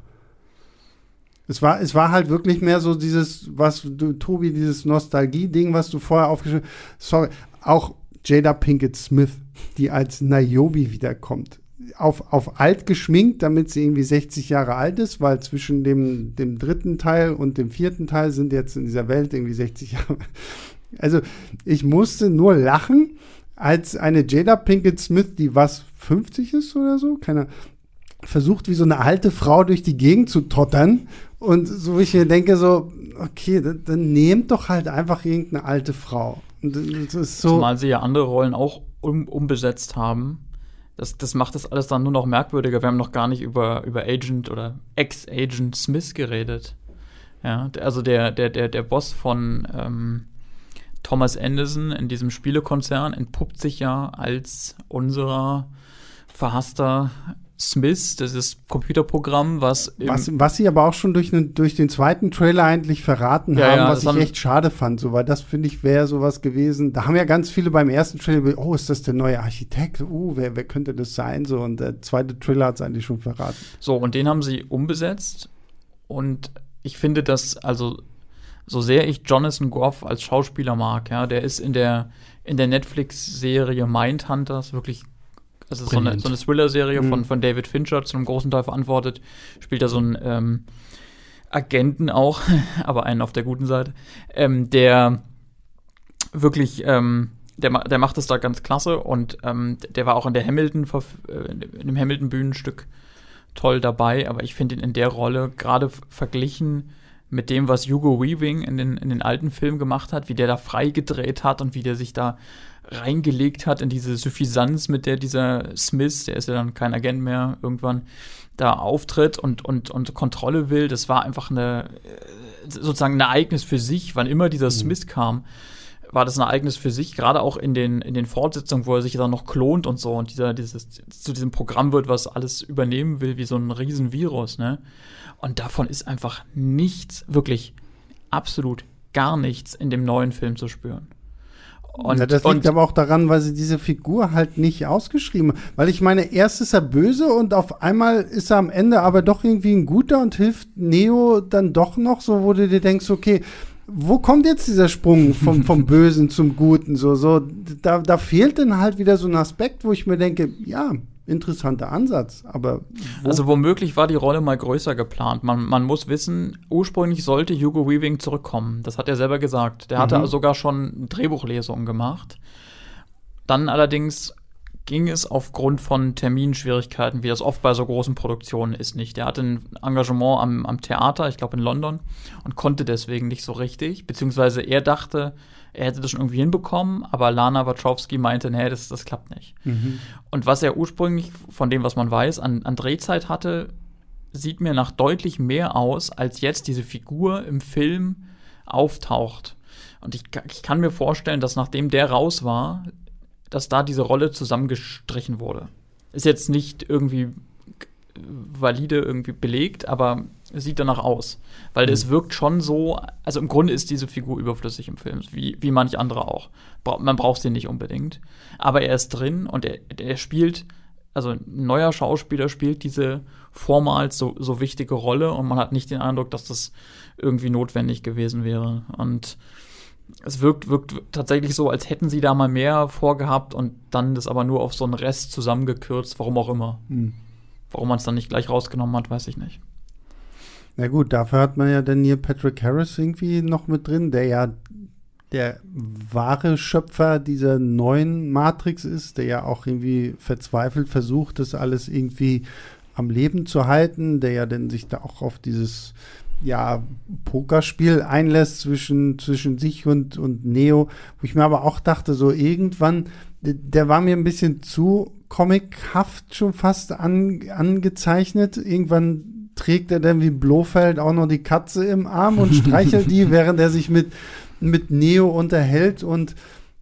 Es war, es war halt wirklich mehr so dieses, was du, Tobi, dieses Nostalgie-Ding, was du vorher aufgeschrieben hast. Sorry, auch Jada Pinkett Smith, die als Niobe wiederkommt. Auf, auf alt geschminkt, damit sie irgendwie 60 Jahre alt ist, weil zwischen dem, dem dritten Teil und dem vierten Teil sind jetzt in dieser Welt irgendwie 60 Jahre. Also, ich musste nur lachen, als eine Jada Pinkett Smith, die was 50 ist oder so, keine versucht wie so eine alte Frau durch die Gegend zu tottern und so wie ich mir denke, so, okay, dann, dann nehmt doch halt einfach irgendeine alte Frau. das ist so Zumal sie ja andere Rollen auch um, umbesetzt haben. Das, das macht das alles dann nur noch merkwürdiger. Wir haben noch gar nicht über, über Agent oder Ex-Agent Smith geredet. Ja, also der, der, der, der Boss von ähm, Thomas Anderson in diesem Spielekonzern entpuppt sich ja als unserer verhasster Smith, das ist Computerprogramm, was, was was sie aber auch schon durch, ne, durch den zweiten Trailer eigentlich verraten ja, haben, ja, was ich echt schade fand, so weil das finde ich wäre sowas gewesen. Da haben ja ganz viele beim ersten Trailer, oh, ist das der neue Architekt? Uh, wer, wer könnte das sein? So und der zweite Trailer hat es eigentlich schon verraten. So und den haben sie umbesetzt und ich finde, dass also so sehr ich Jonathan Groff als Schauspieler mag, ja, der ist in der in der Netflix-Serie Mindhunters wirklich also so eine, so eine Thriller-Serie mhm. von, von David Fincher, zu einem großen Teil verantwortet. Spielt da so einen ähm, Agenten auch, aber einen auf der guten Seite, ähm, der wirklich, ähm, der, der macht es da ganz klasse und ähm, der war auch in der Hamilton, äh, in dem Hamilton-Bühnenstück toll dabei, aber ich finde ihn in der Rolle gerade verglichen mit dem, was Hugo Weaving in den, in den alten Filmen gemacht hat, wie der da frei gedreht hat und wie der sich da reingelegt hat in diese Suffisanz, mit der dieser Smith, der ist ja dann kein Agent mehr, irgendwann da auftritt und, und, und Kontrolle will. Das war einfach eine, äh, sozusagen ein Ereignis für sich, wann immer dieser mhm. Smith kam war das ein Ereignis für sich, gerade auch in den, in den Fortsetzungen, wo er sich dann noch klont und so und dieser, dieses, zu diesem Programm wird, was alles übernehmen will, wie so ein Riesenvirus, ne? Und davon ist einfach nichts, wirklich absolut gar nichts in dem neuen Film zu spüren. Und, ja, das liegt aber auch daran, weil sie diese Figur halt nicht ausgeschrieben haben. Weil ich meine, erst ist er böse und auf einmal ist er am Ende aber doch irgendwie ein guter und hilft Neo dann doch noch, so wo du dir denkst, okay, wo kommt jetzt dieser Sprung vom, vom Bösen zum Guten? So, so, da, da fehlt dann halt wieder so ein Aspekt, wo ich mir denke, ja, interessanter Ansatz, aber. Wo? Also womöglich war die Rolle mal größer geplant. Man, man muss wissen, ursprünglich sollte Hugo Weaving zurückkommen. Das hat er selber gesagt. Der mhm. hatte sogar schon Drehbuchlesungen gemacht. Dann allerdings ging es aufgrund von Terminschwierigkeiten, wie das oft bei so großen Produktionen ist, nicht. Er hatte ein Engagement am, am Theater, ich glaube in London, und konnte deswegen nicht so richtig. Beziehungsweise er dachte, er hätte das schon irgendwie hinbekommen, aber Lana Wachowski meinte, nee, das, das klappt nicht. Mhm. Und was er ursprünglich, von dem, was man weiß, an, an Drehzeit hatte, sieht mir nach deutlich mehr aus, als jetzt diese Figur im Film auftaucht. Und ich, ich kann mir vorstellen, dass nachdem der raus war, dass da diese Rolle zusammengestrichen wurde. Ist jetzt nicht irgendwie valide irgendwie belegt, aber es sieht danach aus. Weil mhm. es wirkt schon so, also im Grunde ist diese Figur überflüssig im Film, wie, wie manch andere auch. Bra man braucht sie nicht unbedingt. Aber er ist drin und er, er spielt, also ein neuer Schauspieler spielt diese vormals so, so wichtige Rolle und man hat nicht den Eindruck, dass das irgendwie notwendig gewesen wäre. Und es wirkt, wirkt tatsächlich so, als hätten sie da mal mehr vorgehabt und dann das aber nur auf so einen Rest zusammengekürzt, warum auch immer. Mhm. Warum man es dann nicht gleich rausgenommen hat, weiß ich nicht. Na gut, dafür hat man ja dann hier Patrick Harris irgendwie noch mit drin, der ja der wahre Schöpfer dieser neuen Matrix ist, der ja auch irgendwie verzweifelt versucht, das alles irgendwie am Leben zu halten, der ja dann sich da auch auf dieses ja, Pokerspiel einlässt zwischen, zwischen sich und, und Neo, wo ich mir aber auch dachte, so irgendwann, der war mir ein bisschen zu comichaft schon fast an, angezeichnet. Irgendwann trägt er dann wie Blofeld auch noch die Katze im Arm und streichelt die, während er sich mit, mit Neo unterhält und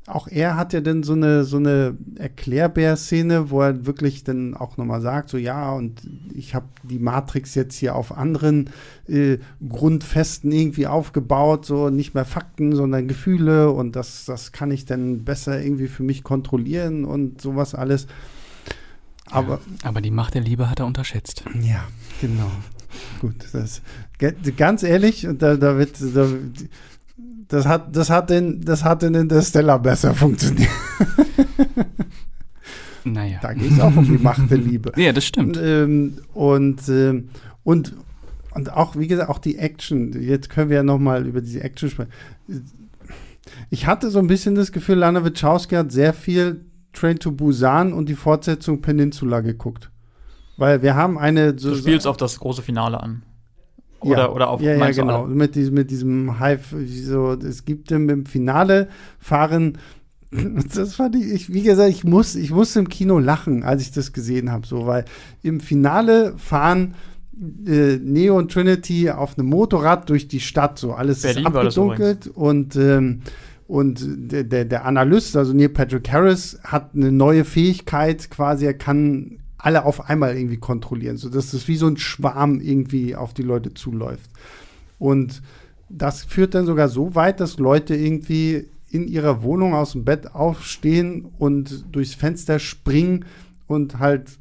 auch er hat ja dann so eine, so eine Erklärbär-Szene, wo er wirklich dann auch nochmal sagt, so ja, und ich habe die Matrix jetzt hier auf anderen äh, Grundfesten irgendwie aufgebaut, so nicht mehr Fakten, sondern Gefühle und das, das kann ich dann besser irgendwie für mich kontrollieren und sowas alles. Aber, ja, aber die Macht der Liebe hat er unterschätzt. Ja, genau. Gut, das ganz ehrlich, da, da wird da, das hat, das hat in, das hat in Interstellar besser funktioniert. naja. Da geht es auch um die Macht der Liebe. Ja, das stimmt. Ähm, und, ähm, und, und auch, wie gesagt, auch die Action. Jetzt können wir ja noch mal über diese Action sprechen. Ich hatte so ein bisschen das Gefühl, Lana Wachowski hat sehr viel Train to Busan und die Fortsetzung Peninsula geguckt. Weil wir haben eine. So, du spielst auf das große Finale an. Oder, ja, oder auf Ja, ja genau. Mit diesem, mit diesem Hive, so, es gibt im, im Finale fahren. Das fand ich, wie gesagt, ich muss, ich musste im Kino lachen, als ich das gesehen habe, so, weil im Finale fahren äh, Neo und Trinity auf einem Motorrad durch die Stadt, so alles Berlin ist abgedunkelt und ähm, und der, der, der Analyst, also Neil Patrick Harris, hat eine neue Fähigkeit quasi, er kann alle auf einmal irgendwie kontrollieren, sodass das wie so ein Schwarm irgendwie auf die Leute zuläuft. Und das führt dann sogar so weit, dass Leute irgendwie in ihrer Wohnung aus dem Bett aufstehen und durchs Fenster springen und halt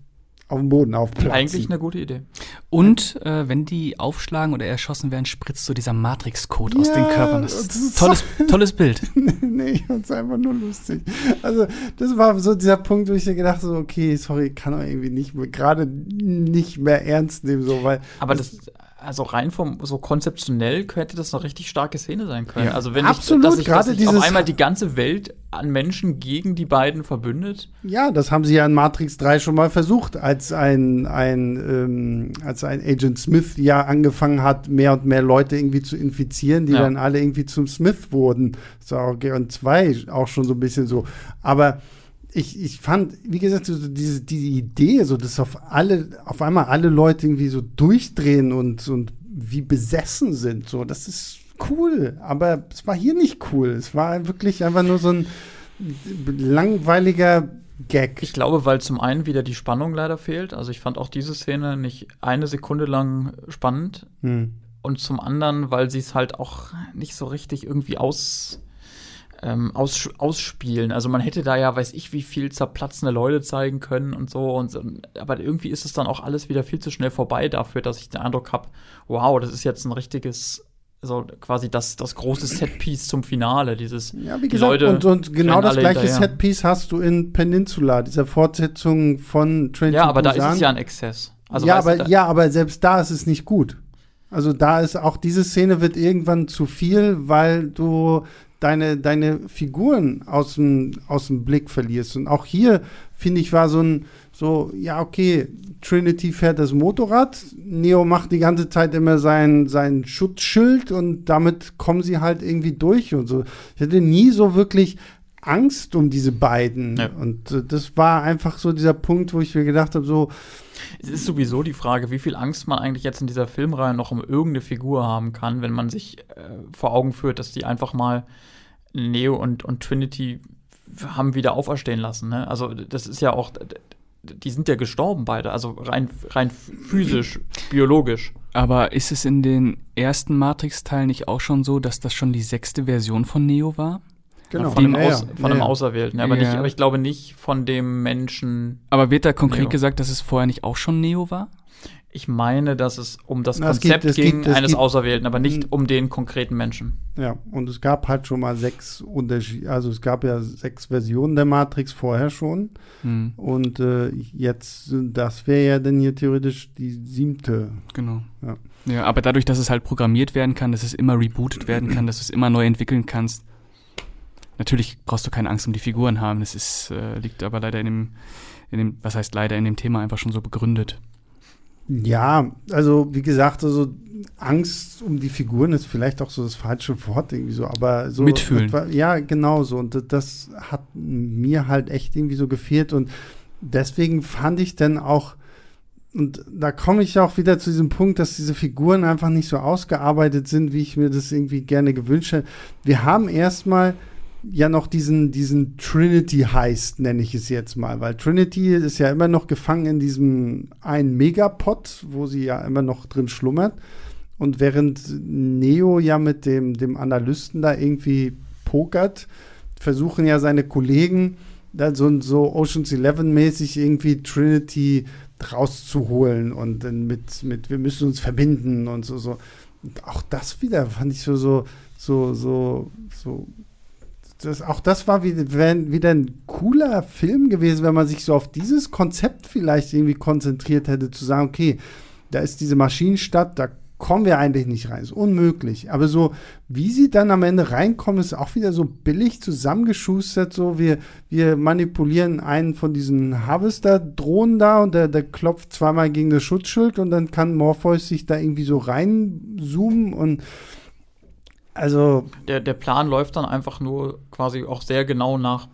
auf dem Boden aufplatzen. Eigentlich eine gute Idee. Und äh, wenn die aufschlagen oder erschossen werden, spritzt so dieser Matrix-Code aus Ja, den Körpern. Das ist das ist tolles, tolles Bild. nee, ich fand's einfach nur lustig. Also, das war so dieser Punkt, wo ich mir gedacht habe, so, okay, sorry, kann doch irgendwie nicht mehr, gerade nicht mehr ernst nehmen, so, weil. Aber das, also rein vom so konzeptionell hätte das eine richtig starke Szene sein können. Ja. Also wenn Absolut, ich, dass ich, gerade dass sich auf einmal die ganze Welt an Menschen gegen die beiden verbündet. Ja, das haben sie ja in Matrix 3 schon mal versucht, als ein, ein, ähm, als ein Agent Smith ja angefangen hat, mehr und mehr Leute irgendwie zu infizieren, die Ja. dann alle irgendwie zum Smith wurden. Das war auch Geon 2 auch schon so ein bisschen so. Aber ich, ich fand, wie gesagt, so diese, diese Idee, so dass auf alle, auf einmal alle Leute irgendwie so durchdrehen und, und wie besessen sind, so, das ist cool. Aber es war hier nicht cool. Es war wirklich einfach nur so ein langweiliger Gag. Ich glaube, weil zum einen wieder die Spannung leider fehlt. Also ich fand auch diese Szene nicht eine Sekunde lang spannend. Hm. Und zum anderen, weil sie es halt auch nicht so richtig irgendwie aus, ähm, aus, ausspielen. Also man hätte da ja, weiß ich, wie viel zerplatzende Leute zeigen können und so. Und. Aber irgendwie ist es dann auch alles wieder viel zu schnell vorbei dafür, dass ich den Eindruck habe, wow, das ist jetzt ein richtiges, so quasi das, das große Setpiece zum Finale. Dieses, Ja, wie die gesagt, Leute und, und genau das gleiche. Setpiece hast du in Peninsula, dieser Fortsetzung von Train Ja, aber da ist Busan. es ja ein Exzess. Also ja, du, aber, ja, aber selbst da ist es nicht gut. Also da ist auch diese Szene wird irgendwann zu viel, weil du deine, deine Figuren aus dem, aus dem Blick verlierst. Und auch hier, finde ich, war so ein, so, ja, okay, Trinity fährt das Motorrad, Neo macht die ganze Zeit immer sein, sein Schutzschild und damit kommen sie halt irgendwie durch und so. Ich hatte nie so wirklich Angst um diese beiden. Ja. Und äh, das war einfach so dieser Punkt, wo ich mir gedacht habe, so, Es ist sowieso die Frage, wie viel Angst man eigentlich jetzt in dieser Filmreihe noch um irgendeine Figur haben kann, wenn man sich äh, vor Augen führt, dass die einfach mal Neo und, und Trinity haben wieder auferstehen lassen. Ne? Also das ist ja auch, die sind ja gestorben beide, also rein, rein physisch, biologisch. Aber ist es in den ersten Matrix-Teilen nicht auch schon so, dass das schon die sechste Version von Neo war? genau. Von, ja, Aus, von ja. Auserwählten. Aber, Ja. nicht, aber ich glaube nicht von dem Menschen. Aber wird da konkret Neo. gesagt, dass es vorher nicht auch schon Neo war? Ich meine, dass es um das Na, es Konzept gibt- es ging gibt- es eines gibt- Auserwählten, aber nicht Mhm. um den konkreten Menschen. Ja, und es gab halt schon mal sechs Unterschiede, also es gab ja sechs Versionen der Matrix vorher schon. Hm, Und äh, jetzt, das wäre ja dann hier theoretisch die siebte. genau. Ja. Ja. aber dadurch, dass es halt programmiert werden kann, dass es immer rebootet werden kann, dass du es immer neu entwickeln kannst, natürlich brauchst du keine Angst um die Figuren haben. Das ist, äh, liegt aber leider in dem, in dem, was heißt leider, in dem Thema einfach schon so begründet. Ja, also wie gesagt, also Angst um die Figuren ist vielleicht auch so das falsche Wort irgendwie so, aber so Mitfühlen. etwa- ja, genau so und das, das hat mir halt echt irgendwie so gefehlt und deswegen fand ich dann auch und da komme ich auch wieder zu diesem Punkt, dass diese Figuren einfach nicht so ausgearbeitet sind, wie ich mir das irgendwie gerne gewünscht hätte. Wir haben erstmal ja noch diesen, diesen Trinity-Heist, nenne ich es jetzt mal, weil Trinity ist ja immer noch gefangen in diesem einen Megapod, wo sie ja immer noch drin schlummert. Und während Neo ja mit dem, dem Analysten da irgendwie pokert, versuchen ja seine Kollegen da so, so Oceans 11-mäßig irgendwie Trinity rauszuholen und dann mit, mit, wir müssen uns verbinden und so, so. Und auch das wieder fand ich so, so, so, so, so das, auch das war wieder, ein cooler Film gewesen, wenn man sich so auf dieses Konzept vielleicht irgendwie konzentriert hätte, zu sagen, okay, da ist diese Maschinenstadt, da kommen wir eigentlich nicht rein, ist unmöglich. Aber so, wie sie dann am Ende reinkommen, ist auch wieder so billig zusammengeschustert, so wir, wir manipulieren einen von diesen Harvester-Drohnen da und der, der klopft zweimal gegen das Schutzschild und dann kann Morpheus sich da irgendwie so reinzoomen und also Der, der Plan läuft dann einfach nur quasi auch sehr genau nach,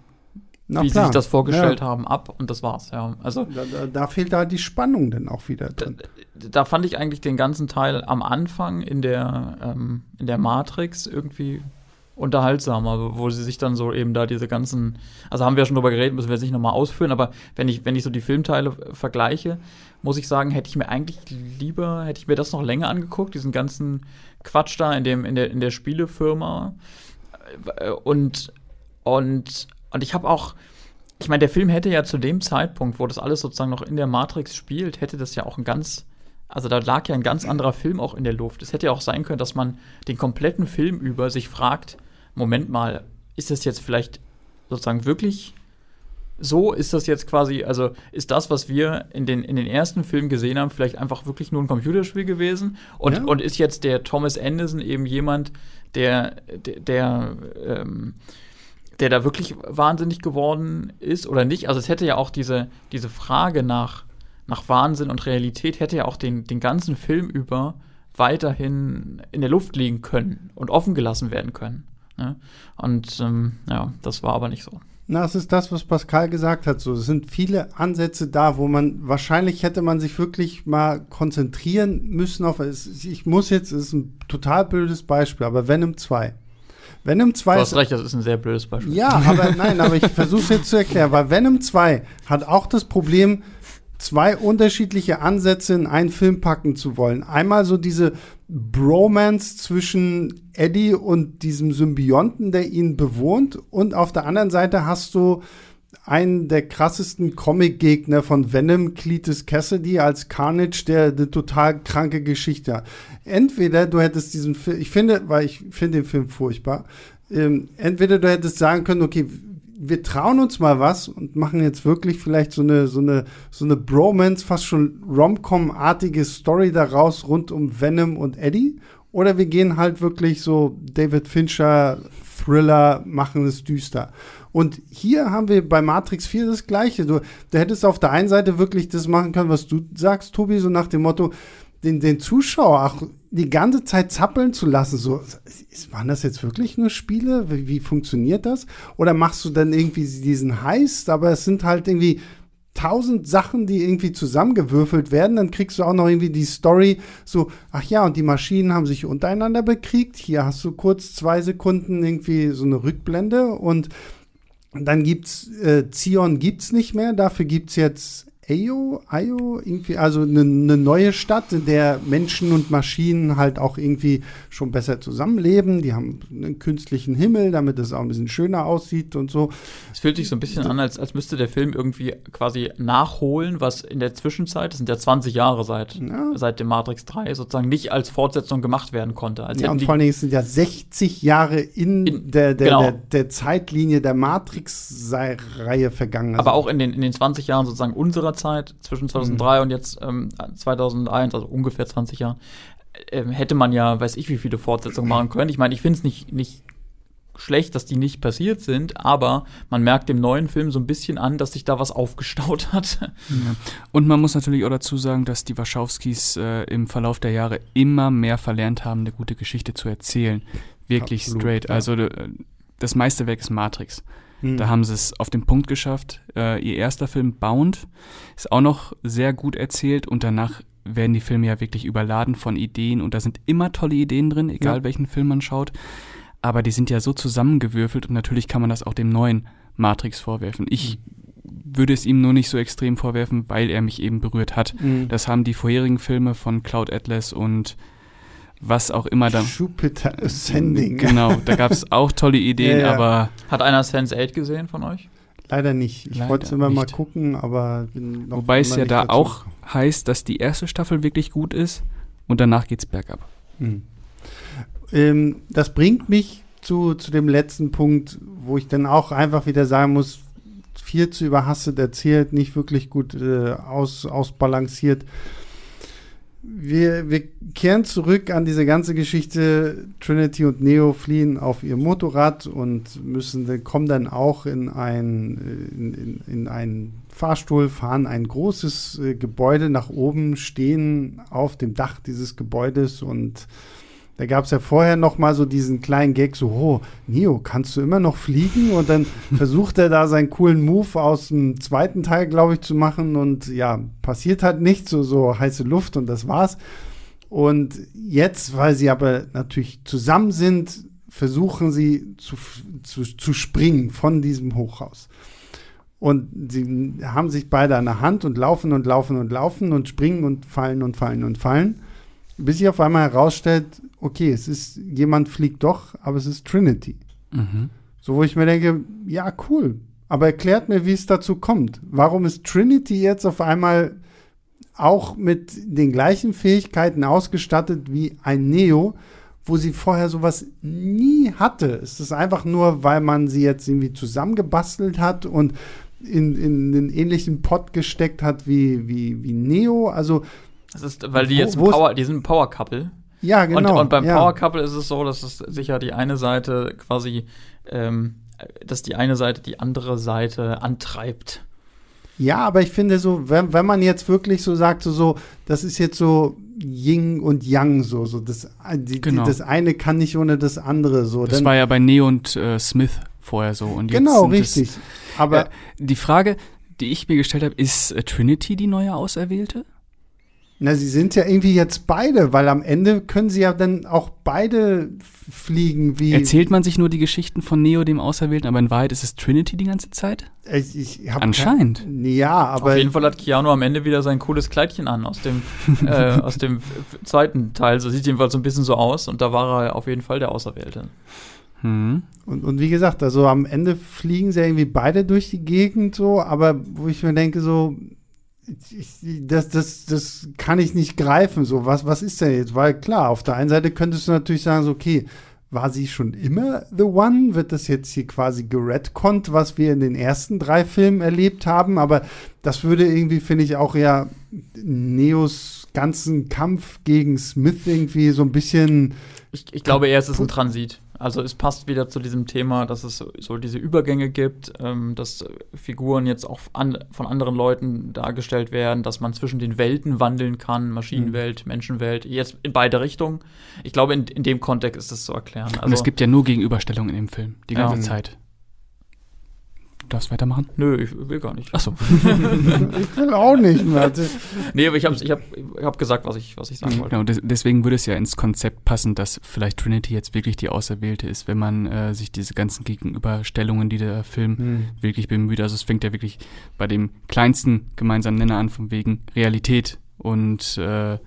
nach wie sie Plan. sich das vorgestellt ja. haben, ab und das war's, ja. Also Da, da, da fehlt halt die Spannung dann auch wieder da, drin. da fand ich eigentlich den ganzen Teil am Anfang in der, ähm, in der Matrix irgendwie unterhaltsamer, wo sie sich dann so eben da diese ganzen, also haben wir schon drüber geredet, müssen wir jetzt nicht nochmal ausführen, aber wenn ich, wenn ich so die Filmteile vergleiche, muss ich sagen, hätte ich mir eigentlich lieber, hätte ich mir das noch länger angeguckt, diesen ganzen Quatsch da in dem, in der, in der Spielefirma. Und, und, und ich habe auch, ich meine, der Film hätte ja zu dem Zeitpunkt, wo das alles sozusagen noch in der Matrix spielt, hätte das ja auch ein ganz also da lag ja ein ganz anderer Film auch in der Luft. Es hätte ja auch sein können, dass man den kompletten Film über sich fragt, Moment mal, ist das jetzt vielleicht sozusagen wirklich so? Ist das jetzt quasi, also ist das, was wir in den, in den ersten Filmen gesehen haben, vielleicht einfach wirklich nur ein Computerspiel gewesen? Und, ja. und ist jetzt der Thomas Anderson eben jemand, der, der, der ähm, der da wirklich wahnsinnig geworden ist oder nicht. Also es hätte ja auch diese, diese Frage nach, nach Wahnsinn und Realität hätte ja auch den, den ganzen Film über weiterhin in der Luft liegen können und offen gelassen werden können. Ne? Und ähm, ja, das war aber nicht so. Na, es ist das, was Pascal gesagt hat. So, es sind viele Ansätze da, wo man wahrscheinlich hätte man sich wirklich mal konzentrieren müssen auf. Es, ich muss jetzt, es ist ein total blödes Beispiel, aber Venom 2. Venom 2. Du hast recht, das ist ein sehr blödes Beispiel. Ja, aber nein, aber ich versuche es jetzt zu erklären, weil Venom 2 hat auch das Problem, zwei unterschiedliche Ansätze in einen Film packen zu wollen. Einmal so diese Bromance zwischen Eddie und diesem Symbionten, der ihn bewohnt. Und auf der anderen Seite hast du einen der krassesten Comic-Gegner von Venom, Cletus Cassidy, als Carnage, der eine total kranke Geschichte hat. Entweder du hättest diesen Film, ich finde, weil ich finde den Film furchtbar, ähm, entweder du hättest sagen können, okay, wir trauen uns mal was und machen jetzt wirklich vielleicht so eine, so eine, so eine Bromance, fast schon Rom-Com-artige Story daraus rund um Venom und Eddie. Oder wir gehen halt wirklich so David Fincher Thriller, machen es düster. Und hier haben wir bei Matrix 4 das Gleiche. Du, du hättest auf der einen Seite wirklich das machen können, was du sagst, Tobi, so nach dem Motto, den, den Zuschauer auch die ganze Zeit zappeln zu lassen, so, waren das jetzt wirklich nur Spiele? Wie, wie funktioniert das? Oder machst du dann irgendwie diesen Heist, aber es sind halt irgendwie tausend Sachen, die irgendwie zusammengewürfelt werden, dann kriegst du auch noch irgendwie die Story so, ach ja, und die Maschinen haben sich untereinander bekriegt. Hier hast du kurz zwei Sekunden irgendwie so eine Rückblende und dann gibt's äh, Zion gibt's nicht mehr, dafür gibt's jetzt Ayo, Ayo, irgendwie, also eine ne neue Stadt, in der Menschen und Maschinen halt auch irgendwie schon besser zusammenleben. Die haben einen künstlichen Himmel, damit es auch ein bisschen schöner aussieht und so. Es fühlt sich so ein bisschen an, als, als müsste der Film irgendwie quasi nachholen, was in der Zwischenzeit, das sind ja 20 Jahre seit, ja. seit dem Matrix 3, sozusagen nicht als Fortsetzung gemacht werden konnte. Als ja, und vor allen Dingen sind ja 60 Jahre in, in der, der, genau. der, der, Zeitlinie der Matrix-Reihe vergangen. Aber auch in den, in den 20 Jahren sozusagen unserer Zeit, zwischen 2003 mhm. und jetzt ähm, 2001, also ungefähr 20 Jahren, äh, hätte man ja, weiß ich, wie viele Fortsetzungen machen können. Ich meine, ich finde es nicht, nicht schlecht, dass die nicht passiert sind, aber man merkt dem neuen Film so ein bisschen an, dass sich da was aufgestaut hat. Ja. Und man muss natürlich auch dazu sagen, dass die Wachowskis äh, im Verlauf der Jahre immer mehr verlernt haben, eine gute Geschichte zu erzählen. Wirklich Absolut, straight. Ja. Also äh, das meiste Werk ist Matrix. Hm. Da haben sie es auf den Punkt geschafft. Äh, ihr erster Film Bound ist auch noch sehr gut erzählt und danach werden die Filme ja wirklich überladen von Ideen und da sind immer tolle Ideen drin, egal ja. welchen Film man schaut. Aber die sind ja so zusammengewürfelt und natürlich kann man das auch dem neuen Matrix vorwerfen. Ich mhm. würde es ihm nur nicht so extrem vorwerfen, weil er mich eben berührt hat. Mhm. Das haben die vorherigen Filme von Cloud Atlas und was auch immer da. Jupiter Ascending. Genau, da gab es auch tolle Ideen, ja, ja. aber. Hat einer Sense 8 gesehen von euch? Leider nicht. Ich wollte es immer nicht. mal gucken, aber bin noch Wobei es ja da dazu. auch heißt, dass die erste Staffel wirklich gut ist und danach geht's bergab. Hm. Ähm, das bringt mich zu, zu dem letzten Punkt, wo ich dann auch einfach wieder sagen muss, viel zu überhastet erzählt, nicht wirklich gut äh, aus, ausbalanciert wir, wir kehren zurück an diese ganze Geschichte. Trinity und Neo fliehen auf ihr Motorrad und müssen, kommen dann auch in ein, in, in, in einen Fahrstuhl, fahren ein großes äh, Gebäude nach oben, stehen auf dem Dach dieses Gebäudes und da gab es ja vorher noch mal so diesen kleinen Gag, so, oh, Neo, kannst du immer noch fliegen? Und dann versucht er da seinen coolen Move aus dem zweiten Teil, glaube ich, zu machen. Und ja, passiert halt nichts, so, so heiße Luft und das war's. Und jetzt, weil sie aber natürlich zusammen sind, versuchen sie zu, zu, zu springen von diesem Hochhaus. Und sie haben sich beide an der Hand und laufen und laufen und laufen und springen und fallen und fallen und fallen. Bis sich auf einmal herausstellt, okay, es ist, jemand fliegt doch, aber es ist Trinity. Mhm. So, wo ich mir denke, ja, cool. Aber erklärt mir, wie es dazu kommt. Warum ist Trinity jetzt auf einmal auch mit den gleichen Fähigkeiten ausgestattet wie ein Neo, wo sie vorher sowas nie hatte? Es ist einfach nur, weil man sie jetzt irgendwie zusammengebastelt hat und in, in den ähnlichen Pot gesteckt hat wie, wie, wie Neo. Also, Das ist, weil die jetzt wo Power, die sind ein Power Couple. Ja, genau. und, und beim ja. Power Couple ist es so, dass es sicher die eine Seite quasi, ähm, dass die eine Seite die andere Seite antreibt. Ja, aber ich finde so, wenn, wenn man jetzt wirklich so sagt, so, so, das ist jetzt so Yin und Yang, so, so das, die, Genau. die, das eine kann nicht ohne das andere, so. Das Dann- war ja bei Neo und äh, Smith vorher so. Und jetzt genau, richtig. aber Ja, die Frage, die ich mir gestellt habe, ist äh, Trinity die neue Auserwählte? Na, sie sind ja irgendwie jetzt beide, weil am Ende können sie ja dann auch beide fliegen, wie. Erzählt man sich nur die Geschichten von Neo, dem Auserwählten, aber in Wahrheit ist es Trinity die ganze Zeit? Ich, ich hab Anscheinend. Kein, ja, aber Auf jeden Fall hat Keanu am Ende wieder sein cooles Kleidchen an aus dem, äh, aus dem zweiten Teil. So sieht jedenfalls so ein bisschen so aus und da war er auf jeden Fall der Auserwählte. Hm. Und, und wie gesagt, also am Ende fliegen sie ja irgendwie beide durch die Gegend so, aber wo ich mir denke, so, das, das, das kann ich nicht greifen. So, was, was ist denn jetzt? Weil klar, auf der einen Seite könntest du natürlich sagen, so, okay, war sie schon immer The One? Wird das jetzt hier quasi geredconnt, was wir in den ersten drei Filmen erlebt haben? Aber das würde irgendwie, finde ich, auch ja Neos ganzen Kampf gegen Smith irgendwie so ein bisschen Ich, ich glaube eher, es ist ein Transit. Also es passt wieder zu diesem Thema, dass es so- diese Übergänge gibt, ähm, dass Figuren jetzt auch an, von anderen Leuten dargestellt werden, dass man zwischen den Welten wandeln kann, Maschinenwelt, Menschenwelt, jetzt in beide Richtungen. Ich glaube, in, in dem Kontext ist es zu erklären. Und es gibt ja nur Gegenüberstellungen im Film, die Ja. ganze Zeit. Du darfst weitermachen? Nö, ich will gar nicht. Achso. Ich will auch nicht mehr. Nee, aber ich habe ich hab, ich hab gesagt, was ich, was ich sagen wollte. Genau, des, deswegen würde es ja ins Konzept passen, dass vielleicht Trinity jetzt wirklich die Auserwählte ist, wenn man äh, sich diese ganzen Gegenüberstellungen, die der Film Hm. wirklich bemüht. Also es fängt ja wirklich bei dem kleinsten gemeinsamen Nenner an, von wegen Realität und äh,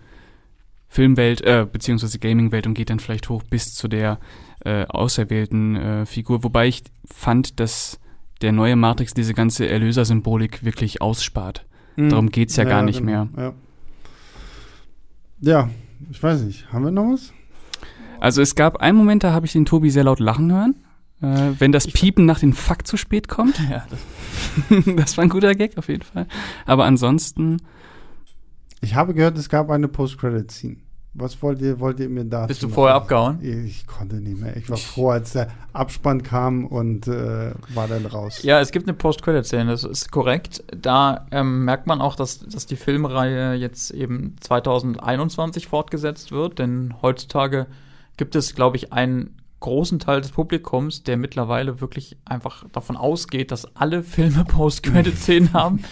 Filmwelt, äh, beziehungsweise Gamingwelt und geht dann vielleicht hoch bis zu der äh, auserwählten äh, Figur. Wobei ich fand, dass der neue Matrix diese ganze Erlösersymbolik wirklich ausspart. Hm. Darum geht's ja gar nicht genau, Ja. ja, ich weiß nicht. Haben wir noch was? Also es gab einen Moment, da habe ich den Tobi sehr laut lachen hören. Äh, wenn das Piepen nach dem Fakt zu spät kommt. Ja, das, das war ein guter Gag auf jeden Fall. Aber ansonsten, Ich habe gehört, es gab eine Post-Credit-Scene. Was wollt ihr, wollt ihr mir da? bist du vorher abgehauen? Ich konnte nicht mehr. Ich war froh, als der Abspann kam und äh, war dann raus. Ja, es gibt eine Post-Credit-Szene, das ist korrekt. Da ähm, merkt man auch, dass, dass die Filmreihe jetzt eben 2021 fortgesetzt wird, denn heutzutage gibt es, glaube ich, einen großen Teil des Publikums, der mittlerweile wirklich einfach davon ausgeht, dass alle Filme Post-Credit-Szenen haben.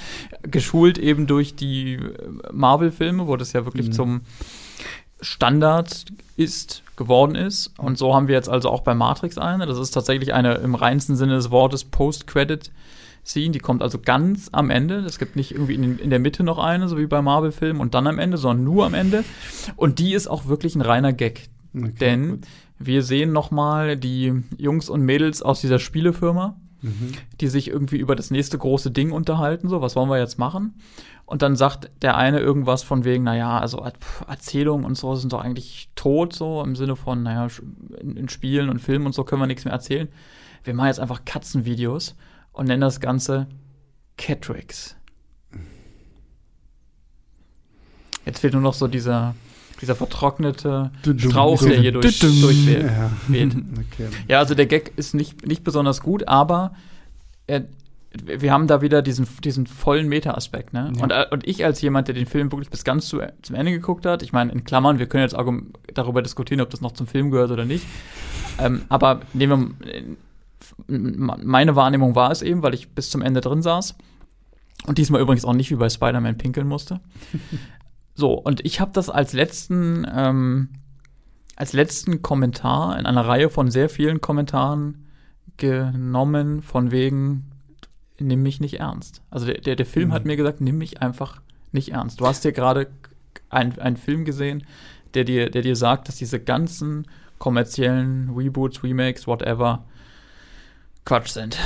Geschult eben durch die äh, Marvel-Filme, wo das ja wirklich Mhm. zum Standard ist, geworden ist. Und so haben wir jetzt also auch bei Matrix eine. Das ist tatsächlich eine im reinsten Sinne des Wortes Post-Credit-Scene. Die kommt also ganz am Ende. Es gibt nicht irgendwie in, in der Mitte noch eine, so wie bei Marvel-Filmen, und dann am Ende, sondern nur am Ende. Und die ist auch wirklich ein reiner Gag. Okay, Denn gut. wir sehen noch mal die Jungs und Mädels aus dieser Spielefirma, Mhm. die sich irgendwie über das nächste große Ding unterhalten, so, was wollen wir jetzt machen? Und dann sagt der eine irgendwas von wegen, naja, also pff, Erzählungen und so sind doch eigentlich tot, so im Sinne von, naja, in, in Spielen und Filmen und so können wir nichts mehr erzählen. Wir machen jetzt einfach Katzenvideos und nennen das Ganze Catrix. Jetzt fehlt nur noch so dieser, dieser vertrocknete Strauch, der hier durch, durchweht. Ja. Okay. Ja, also der Gag ist nicht, nicht besonders gut, aber er, wir haben da wieder diesen, diesen vollen Meta-Aspekt. Ne? Ja. Und, äh, und ich als jemand, der den Film wirklich bis ganz zu, zum Ende geguckt hat, ich meine, in Klammern, wir können jetzt darüber diskutieren, ob das noch zum Film gehört oder nicht. ähm, aber nehmen wir, äh, meine Wahrnehmung war es eben, weil ich bis zum Ende drin saß. Und diesmal übrigens auch nicht wie bei Spider-Man pinkeln musste. so, und ich habe das als letzten ähm, als letzten Kommentar in einer Reihe von sehr vielen Kommentaren genommen, von wegen, nimm mich nicht ernst. Also der, der, der Film Mhm. hat mir gesagt, nimm mich einfach nicht ernst. Du hast dir gerade ein- einen Film gesehen, der dir, der dir sagt, dass diese ganzen kommerziellen Reboots, Remakes, whatever, Quatsch sind.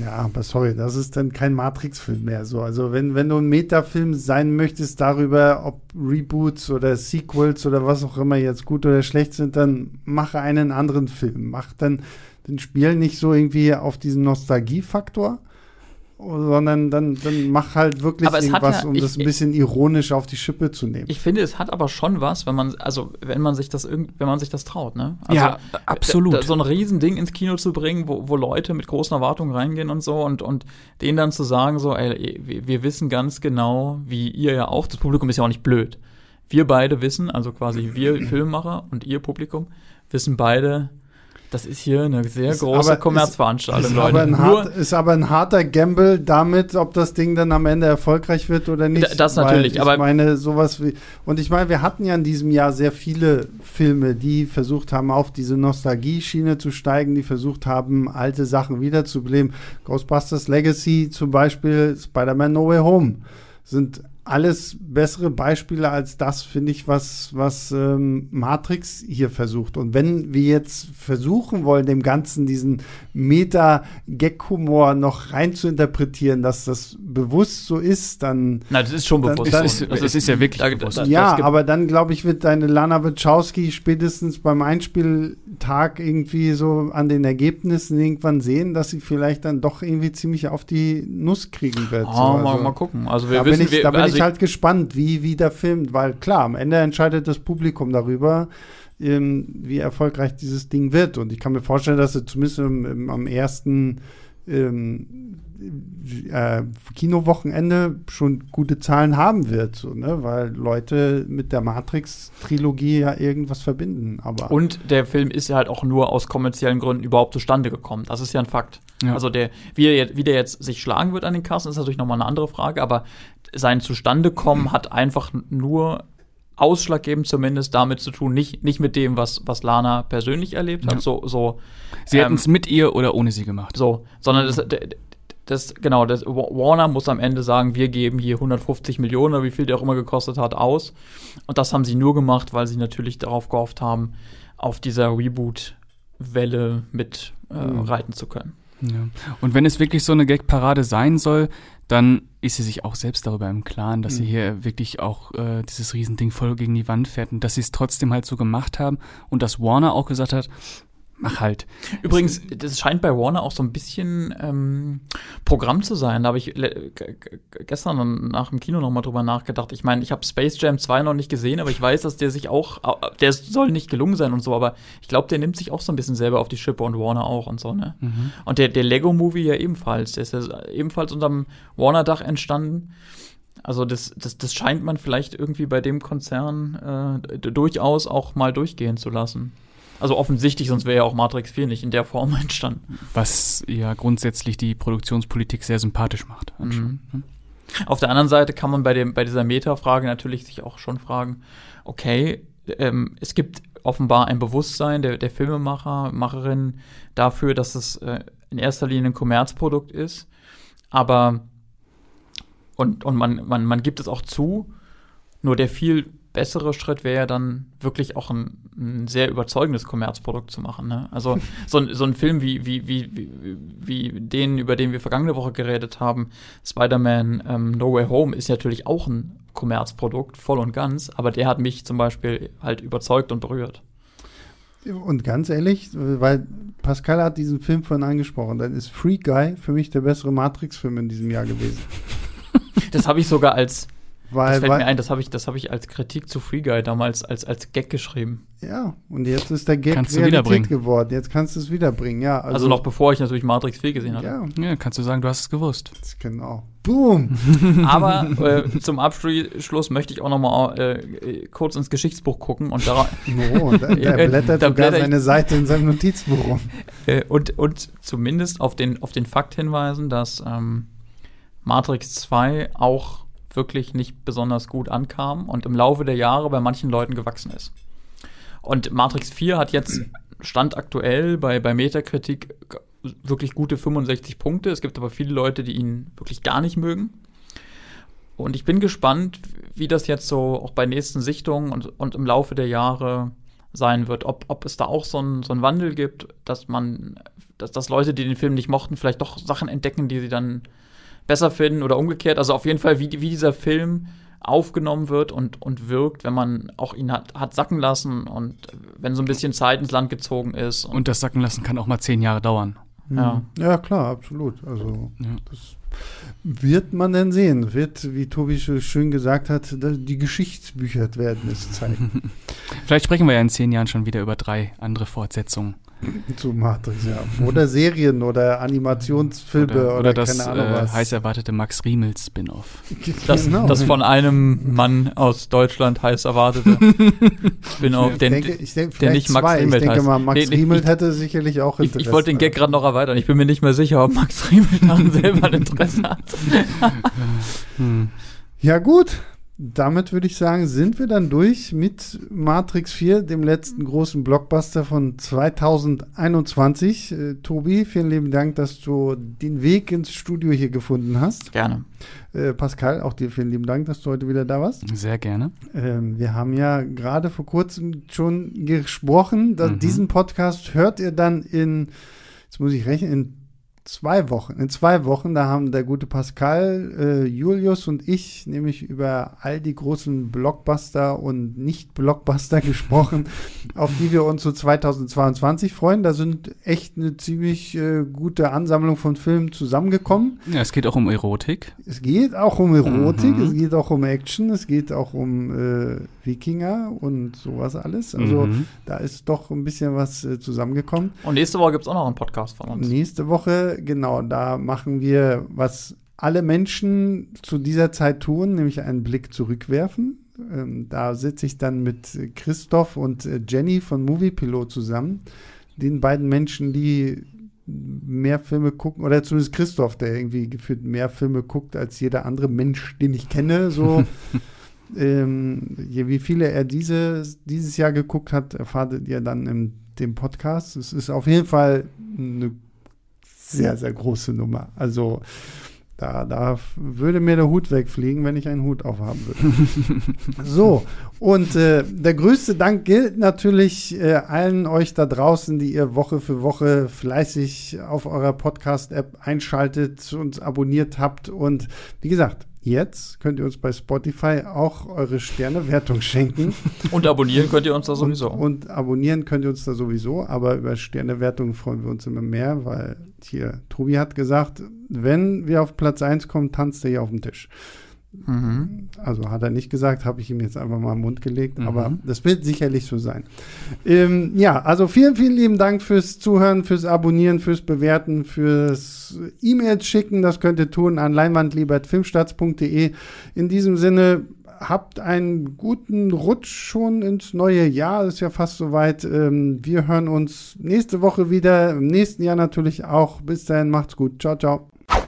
Ja, aber sorry, das ist dann kein Matrix-Film mehr. So, also wenn, wenn du ein Metafilm sein möchtest darüber, ob Reboots oder Sequels oder was auch immer jetzt gut oder schlecht sind, dann mache einen anderen Film. Mach dann den Spiel nicht so irgendwie auf diesen Nostalgiefaktor, sondern dann, dann mach halt wirklich irgendwas, ja- um ich- das ein bisschen ironisch auf die Schippe zu nehmen. Ich finde, es hat aber schon was, wenn man, also wenn man sich das irgend, wenn man sich das traut, ne? Also, ja, absolut. Da, da, so ein Riesending ins Kino zu bringen, wo, wo Leute mit großen Erwartungen reingehen und so und, und denen dann zu sagen, so, ey, wir, wir wissen ganz genau, wie ihr ja auch, das Publikum ist ja auch nicht blöd. Wir beide wissen, also quasi wir Filmemacher und ihr Publikum, wissen beide, das ist hier eine sehr Ist große aber- Kommerzveranstaltung, ist, aber Leute. ein Nur, hart, ist aber ein harter Gamble damit, ob das Ding dann am Ende erfolgreich wird oder nicht. Da- das natürlich, ich aber- meine, sowas wie. Und ich meine, wir hatten ja in diesem Jahr sehr viele Filme, die versucht haben, auf diese Nostalgie-Schiene zu steigen, die versucht haben, alte Sachen wiederzubeleben. Ghostbusters Legacy zum Beispiel, Spider-Man No Way Home sind alles bessere Beispiele als das, finde ich, was, was ähm, Matrix hier versucht. Und wenn wir jetzt versuchen wollen, dem Ganzen diesen Meta-Gag-Humor noch rein zu interpretieren, dass das bewusst so ist, dann na, das ist schon Dann- bewusst. dann- es, ist, es ist ja wirklich Da- bewusst. da- ja, das gibt- aber dann glaube ich, wird deine Lana Wachowski spätestens beim Einspieltag irgendwie so an den Ergebnissen irgendwann sehen, dass sie vielleicht dann doch irgendwie ziemlich auf die Nuss kriegen wird. Oh, so. mal, Also, mal gucken. Also wir da wissen, bin, ich, wir, da bin also ich halt gespannt, wie, wie der Film, weil klar, am Ende entscheidet das Publikum darüber, ähm, wie erfolgreich dieses Ding wird. Und ich kann mir vorstellen, dass er zumindest im, im, am ersten ähm, äh, Kinowochenende schon gute Zahlen haben wird, so, ne? weil Leute mit der Matrix-Trilogie ja irgendwas verbinden. Aber Und der Film ist ja halt auch nur aus kommerziellen Gründen überhaupt zustande gekommen. Das ist ja ein Fakt. Ja. Also der, wie, er jetzt, wie der jetzt sich schlagen wird an den Kassen, ist natürlich nochmal eine andere Frage, aber sein Zustandekommen hat einfach nur ausschlaggebend zumindest damit zu tun, nicht, nicht mit dem, was, was Lana persönlich erlebt hat, Ja. so, so, Sie ähm, hätten es mit ihr oder ohne sie gemacht. so, sondern das, das, genau, das, Warner muss am Ende sagen, wir geben hier 150 Millionen oder wie viel der auch immer gekostet hat, aus. Und das haben sie nur gemacht, weil sie natürlich darauf gehofft haben, auf dieser Reboot-Welle mit äh, Mhm. reiten zu können. Ja. Und wenn es wirklich so eine Gag-Parade sein soll, dann ist sie sich auch selbst darüber im Klaren, dass sie Mhm. hier wirklich auch äh, dieses Riesending voll gegen die Wand fährt und dass sie es trotzdem halt so gemacht haben und dass Warner auch gesagt hat, mach halt. Übrigens, das scheint bei Warner auch so ein bisschen ähm, Programm zu sein. Da habe ich gestern nach dem Kino noch mal drüber nachgedacht. Ich meine, ich habe Space Jam 2 noch nicht gesehen, aber ich weiß, dass der sich auch, der soll nicht gelungen sein und so, aber ich glaube, der nimmt sich auch so ein bisschen selber auf die Schippe und Warner auch und so, ne? Mhm. Und der, der Lego-Movie ja ebenfalls. Der ist ja ebenfalls unterm Warner-Dach entstanden. Also das, das, das scheint man vielleicht irgendwie bei dem Konzern äh, durchaus auch mal durchgehen zu lassen. Also offensichtlich, sonst wäre ja auch Matrix 4 nicht in der Form entstanden. Was ja grundsätzlich die Produktionspolitik sehr sympathisch macht. Mhm. Auf der anderen Seite kann man bei, dem, bei dieser Meta-Frage natürlich sich auch schon fragen, okay, ähm, es gibt offenbar ein Bewusstsein der, der Filmemacher, Macherinnen dafür, dass es äh, in erster Linie ein Kommerzprodukt ist, aber und, und man, man, man gibt es auch zu, nur der viel bessere Schritt wäre ja dann wirklich auch ein, ein sehr überzeugendes Kommerzprodukt zu machen. Ne? Also so, ein- so ein Film wie, wie, wie, wie, wie den, über den wir vergangene Woche geredet haben, Spider-Man ähm, No Way Home, ist natürlich auch ein Kommerzprodukt, voll und ganz, aber der hat mich zum Beispiel halt überzeugt und berührt. Und ganz ehrlich, weil Pascal hat diesen Film vorhin angesprochen, dann ist Free Guy für mich der bessere Matrix-Film in diesem Jahr gewesen. Das habe ich sogar als, das Weil, fällt mir weil ein, das habe ich, das habe ich als Kritik zu Free Guy damals als, als Gag geschrieben. ja, und jetzt ist der Gag Kannst wiederbringen. geworden. Jetzt kannst du es wiederbringen, ja. Also, noch bevor ich natürlich Matrix 4 gesehen hatte. Ja, Ja, kannst du sagen, du hast es gewusst. das- genau. Boom! Aber äh, zum Abschluss möchte ich auch noch mal äh, kurz ins Geschichtsbuch gucken und, da, Oh, da, der Äh, blättert da sogar blätter ich- seine Seite in seinem Notizbuch rum. äh, und, und zumindest auf den, auf den Fakt hinweisen, dass ähm, Matrix 2 auch wirklich nicht besonders gut ankam und im Laufe der Jahre bei manchen Leuten gewachsen ist. Und Matrix 4 hat jetzt Stand aktuell bei, bei Metakritik wirklich gute 65 Punkte. Es gibt aber viele Leute, die ihn wirklich gar nicht mögen. Und ich bin gespannt, wie das jetzt so auch bei nächsten Sichtungen und, und im Laufe der Jahre sein wird. Ob, ob es da auch so einen so Wandel gibt, dass man, dass, dass Leute, die den Film nicht mochten, vielleicht doch Sachen entdecken, die sie dann besser finden oder umgekehrt. Also auf jeden Fall, wie, wie dieser Film aufgenommen wird und, und wirkt, wenn man auch ihn hat, hat sacken lassen und wenn so ein bisschen Zeit ins Land gezogen ist. Und, und das sacken lassen kann auch mal zehn Jahre dauern. Ja, ja klar, absolut. Also ja. das wird man denn sehen. Wird, wie Tobi schön gesagt hat, die Geschichtsbücher werden es zeigen. Vielleicht sprechen wir ja in zehn Jahren schon wieder über drei andere Fortsetzungen. Zu Matrix, ja. Oder Serien oder Animationsfilme oder, oder, oder das äh, heiß erwartete Max Riemel Spin-off. Das, genau. das von einem Mann aus Deutschland heiß erwartete Spin-off, der, der nicht Max zwei. Riemel heißt. Ich denke mal, Max nee, Riemel hätte sicherlich auch Interesse. Ich, ich wollte den Gag gerade noch erweitern. Ich bin mir nicht mehr sicher, ob Max Riemel daran selber Interesse hat. hm. Ja gut, damit würde ich sagen, sind wir dann durch mit Matrix 4, dem letzten großen Blockbuster von 2021. Äh, Tobi, vielen lieben Dank, dass du den Weg ins Studio hier gefunden hast. Gerne. Äh, Pascal, auch dir vielen lieben Dank, dass du heute wieder da warst. Sehr gerne. Ähm, wir haben ja gerade vor kurzem schon gesprochen. Dass mhm. Diesen Podcast hört ihr dann in, jetzt muss ich rechnen, in zwei Wochen. In zwei Wochen, da haben der gute Pascal, äh, Julius und ich nämlich über all die großen Blockbuster und Nicht-Blockbuster gesprochen, auf die wir uns so 2022 freuen. Da sind echt eine ziemlich äh, gute Ansammlung von Filmen zusammengekommen. Ja, es geht auch um Erotik. Es geht auch um Erotik, mhm. es geht auch um Action, es geht auch um äh, Wikinger und sowas alles. Also mhm. da ist doch ein bisschen was äh, zusammengekommen. Und nächste Woche gibt es auch noch einen Podcast von uns. Nächste Woche genau, da machen wir, was alle Menschen zu dieser Zeit tun, nämlich einen Blick zurückwerfen. Ähm, da sitze ich dann mit Christoph und äh, Jenny von Moviepilot zusammen. Den beiden Menschen, die mehr Filme gucken, oder zumindest Christoph, der irgendwie gefühlt mehr Filme guckt als jeder andere Mensch, den ich kenne. So, ähm, wie viele er diese, dieses Jahr geguckt hat, erfahrt ihr dann in dem Podcast. Es ist auf jeden Fall eine sehr, sehr große Nummer. Also da, da würde mir der Hut wegfliegen, wenn ich einen Hut aufhaben würde. so, und äh, der größte Dank gilt natürlich äh, allen euch da draußen, die ihr Woche für Woche fleißig auf eurer Podcast-App einschaltet, und abonniert habt. Und wie gesagt, Jetzt könnt ihr uns bei Spotify auch eure Sternewertung schenken. Und abonnieren könnt ihr uns da sowieso. Und, und abonnieren könnt ihr uns da sowieso, aber über Sternewertung freuen wir uns immer mehr, weil hier, Tobi hat gesagt, wenn wir auf Platz 1 kommen, tanzt er hier auf dem Tisch. Mhm. Also hat er nicht gesagt, habe ich ihm jetzt einfach mal im Mund gelegt, mhm. aber das wird sicherlich so sein. Ähm, ja, also vielen, vielen lieben Dank fürs Zuhören, fürs Abonnieren, fürs Bewerten, fürs E-Mails schicken. Das könnt ihr tun an leinwandliebertfilmstarts.de. In diesem Sinne, habt einen guten Rutsch schon ins neue Jahr. Ist ja fast soweit. Ähm, wir hören uns nächste Woche wieder, im nächsten Jahr natürlich auch. Bis dahin, macht's gut. Ciao, ciao.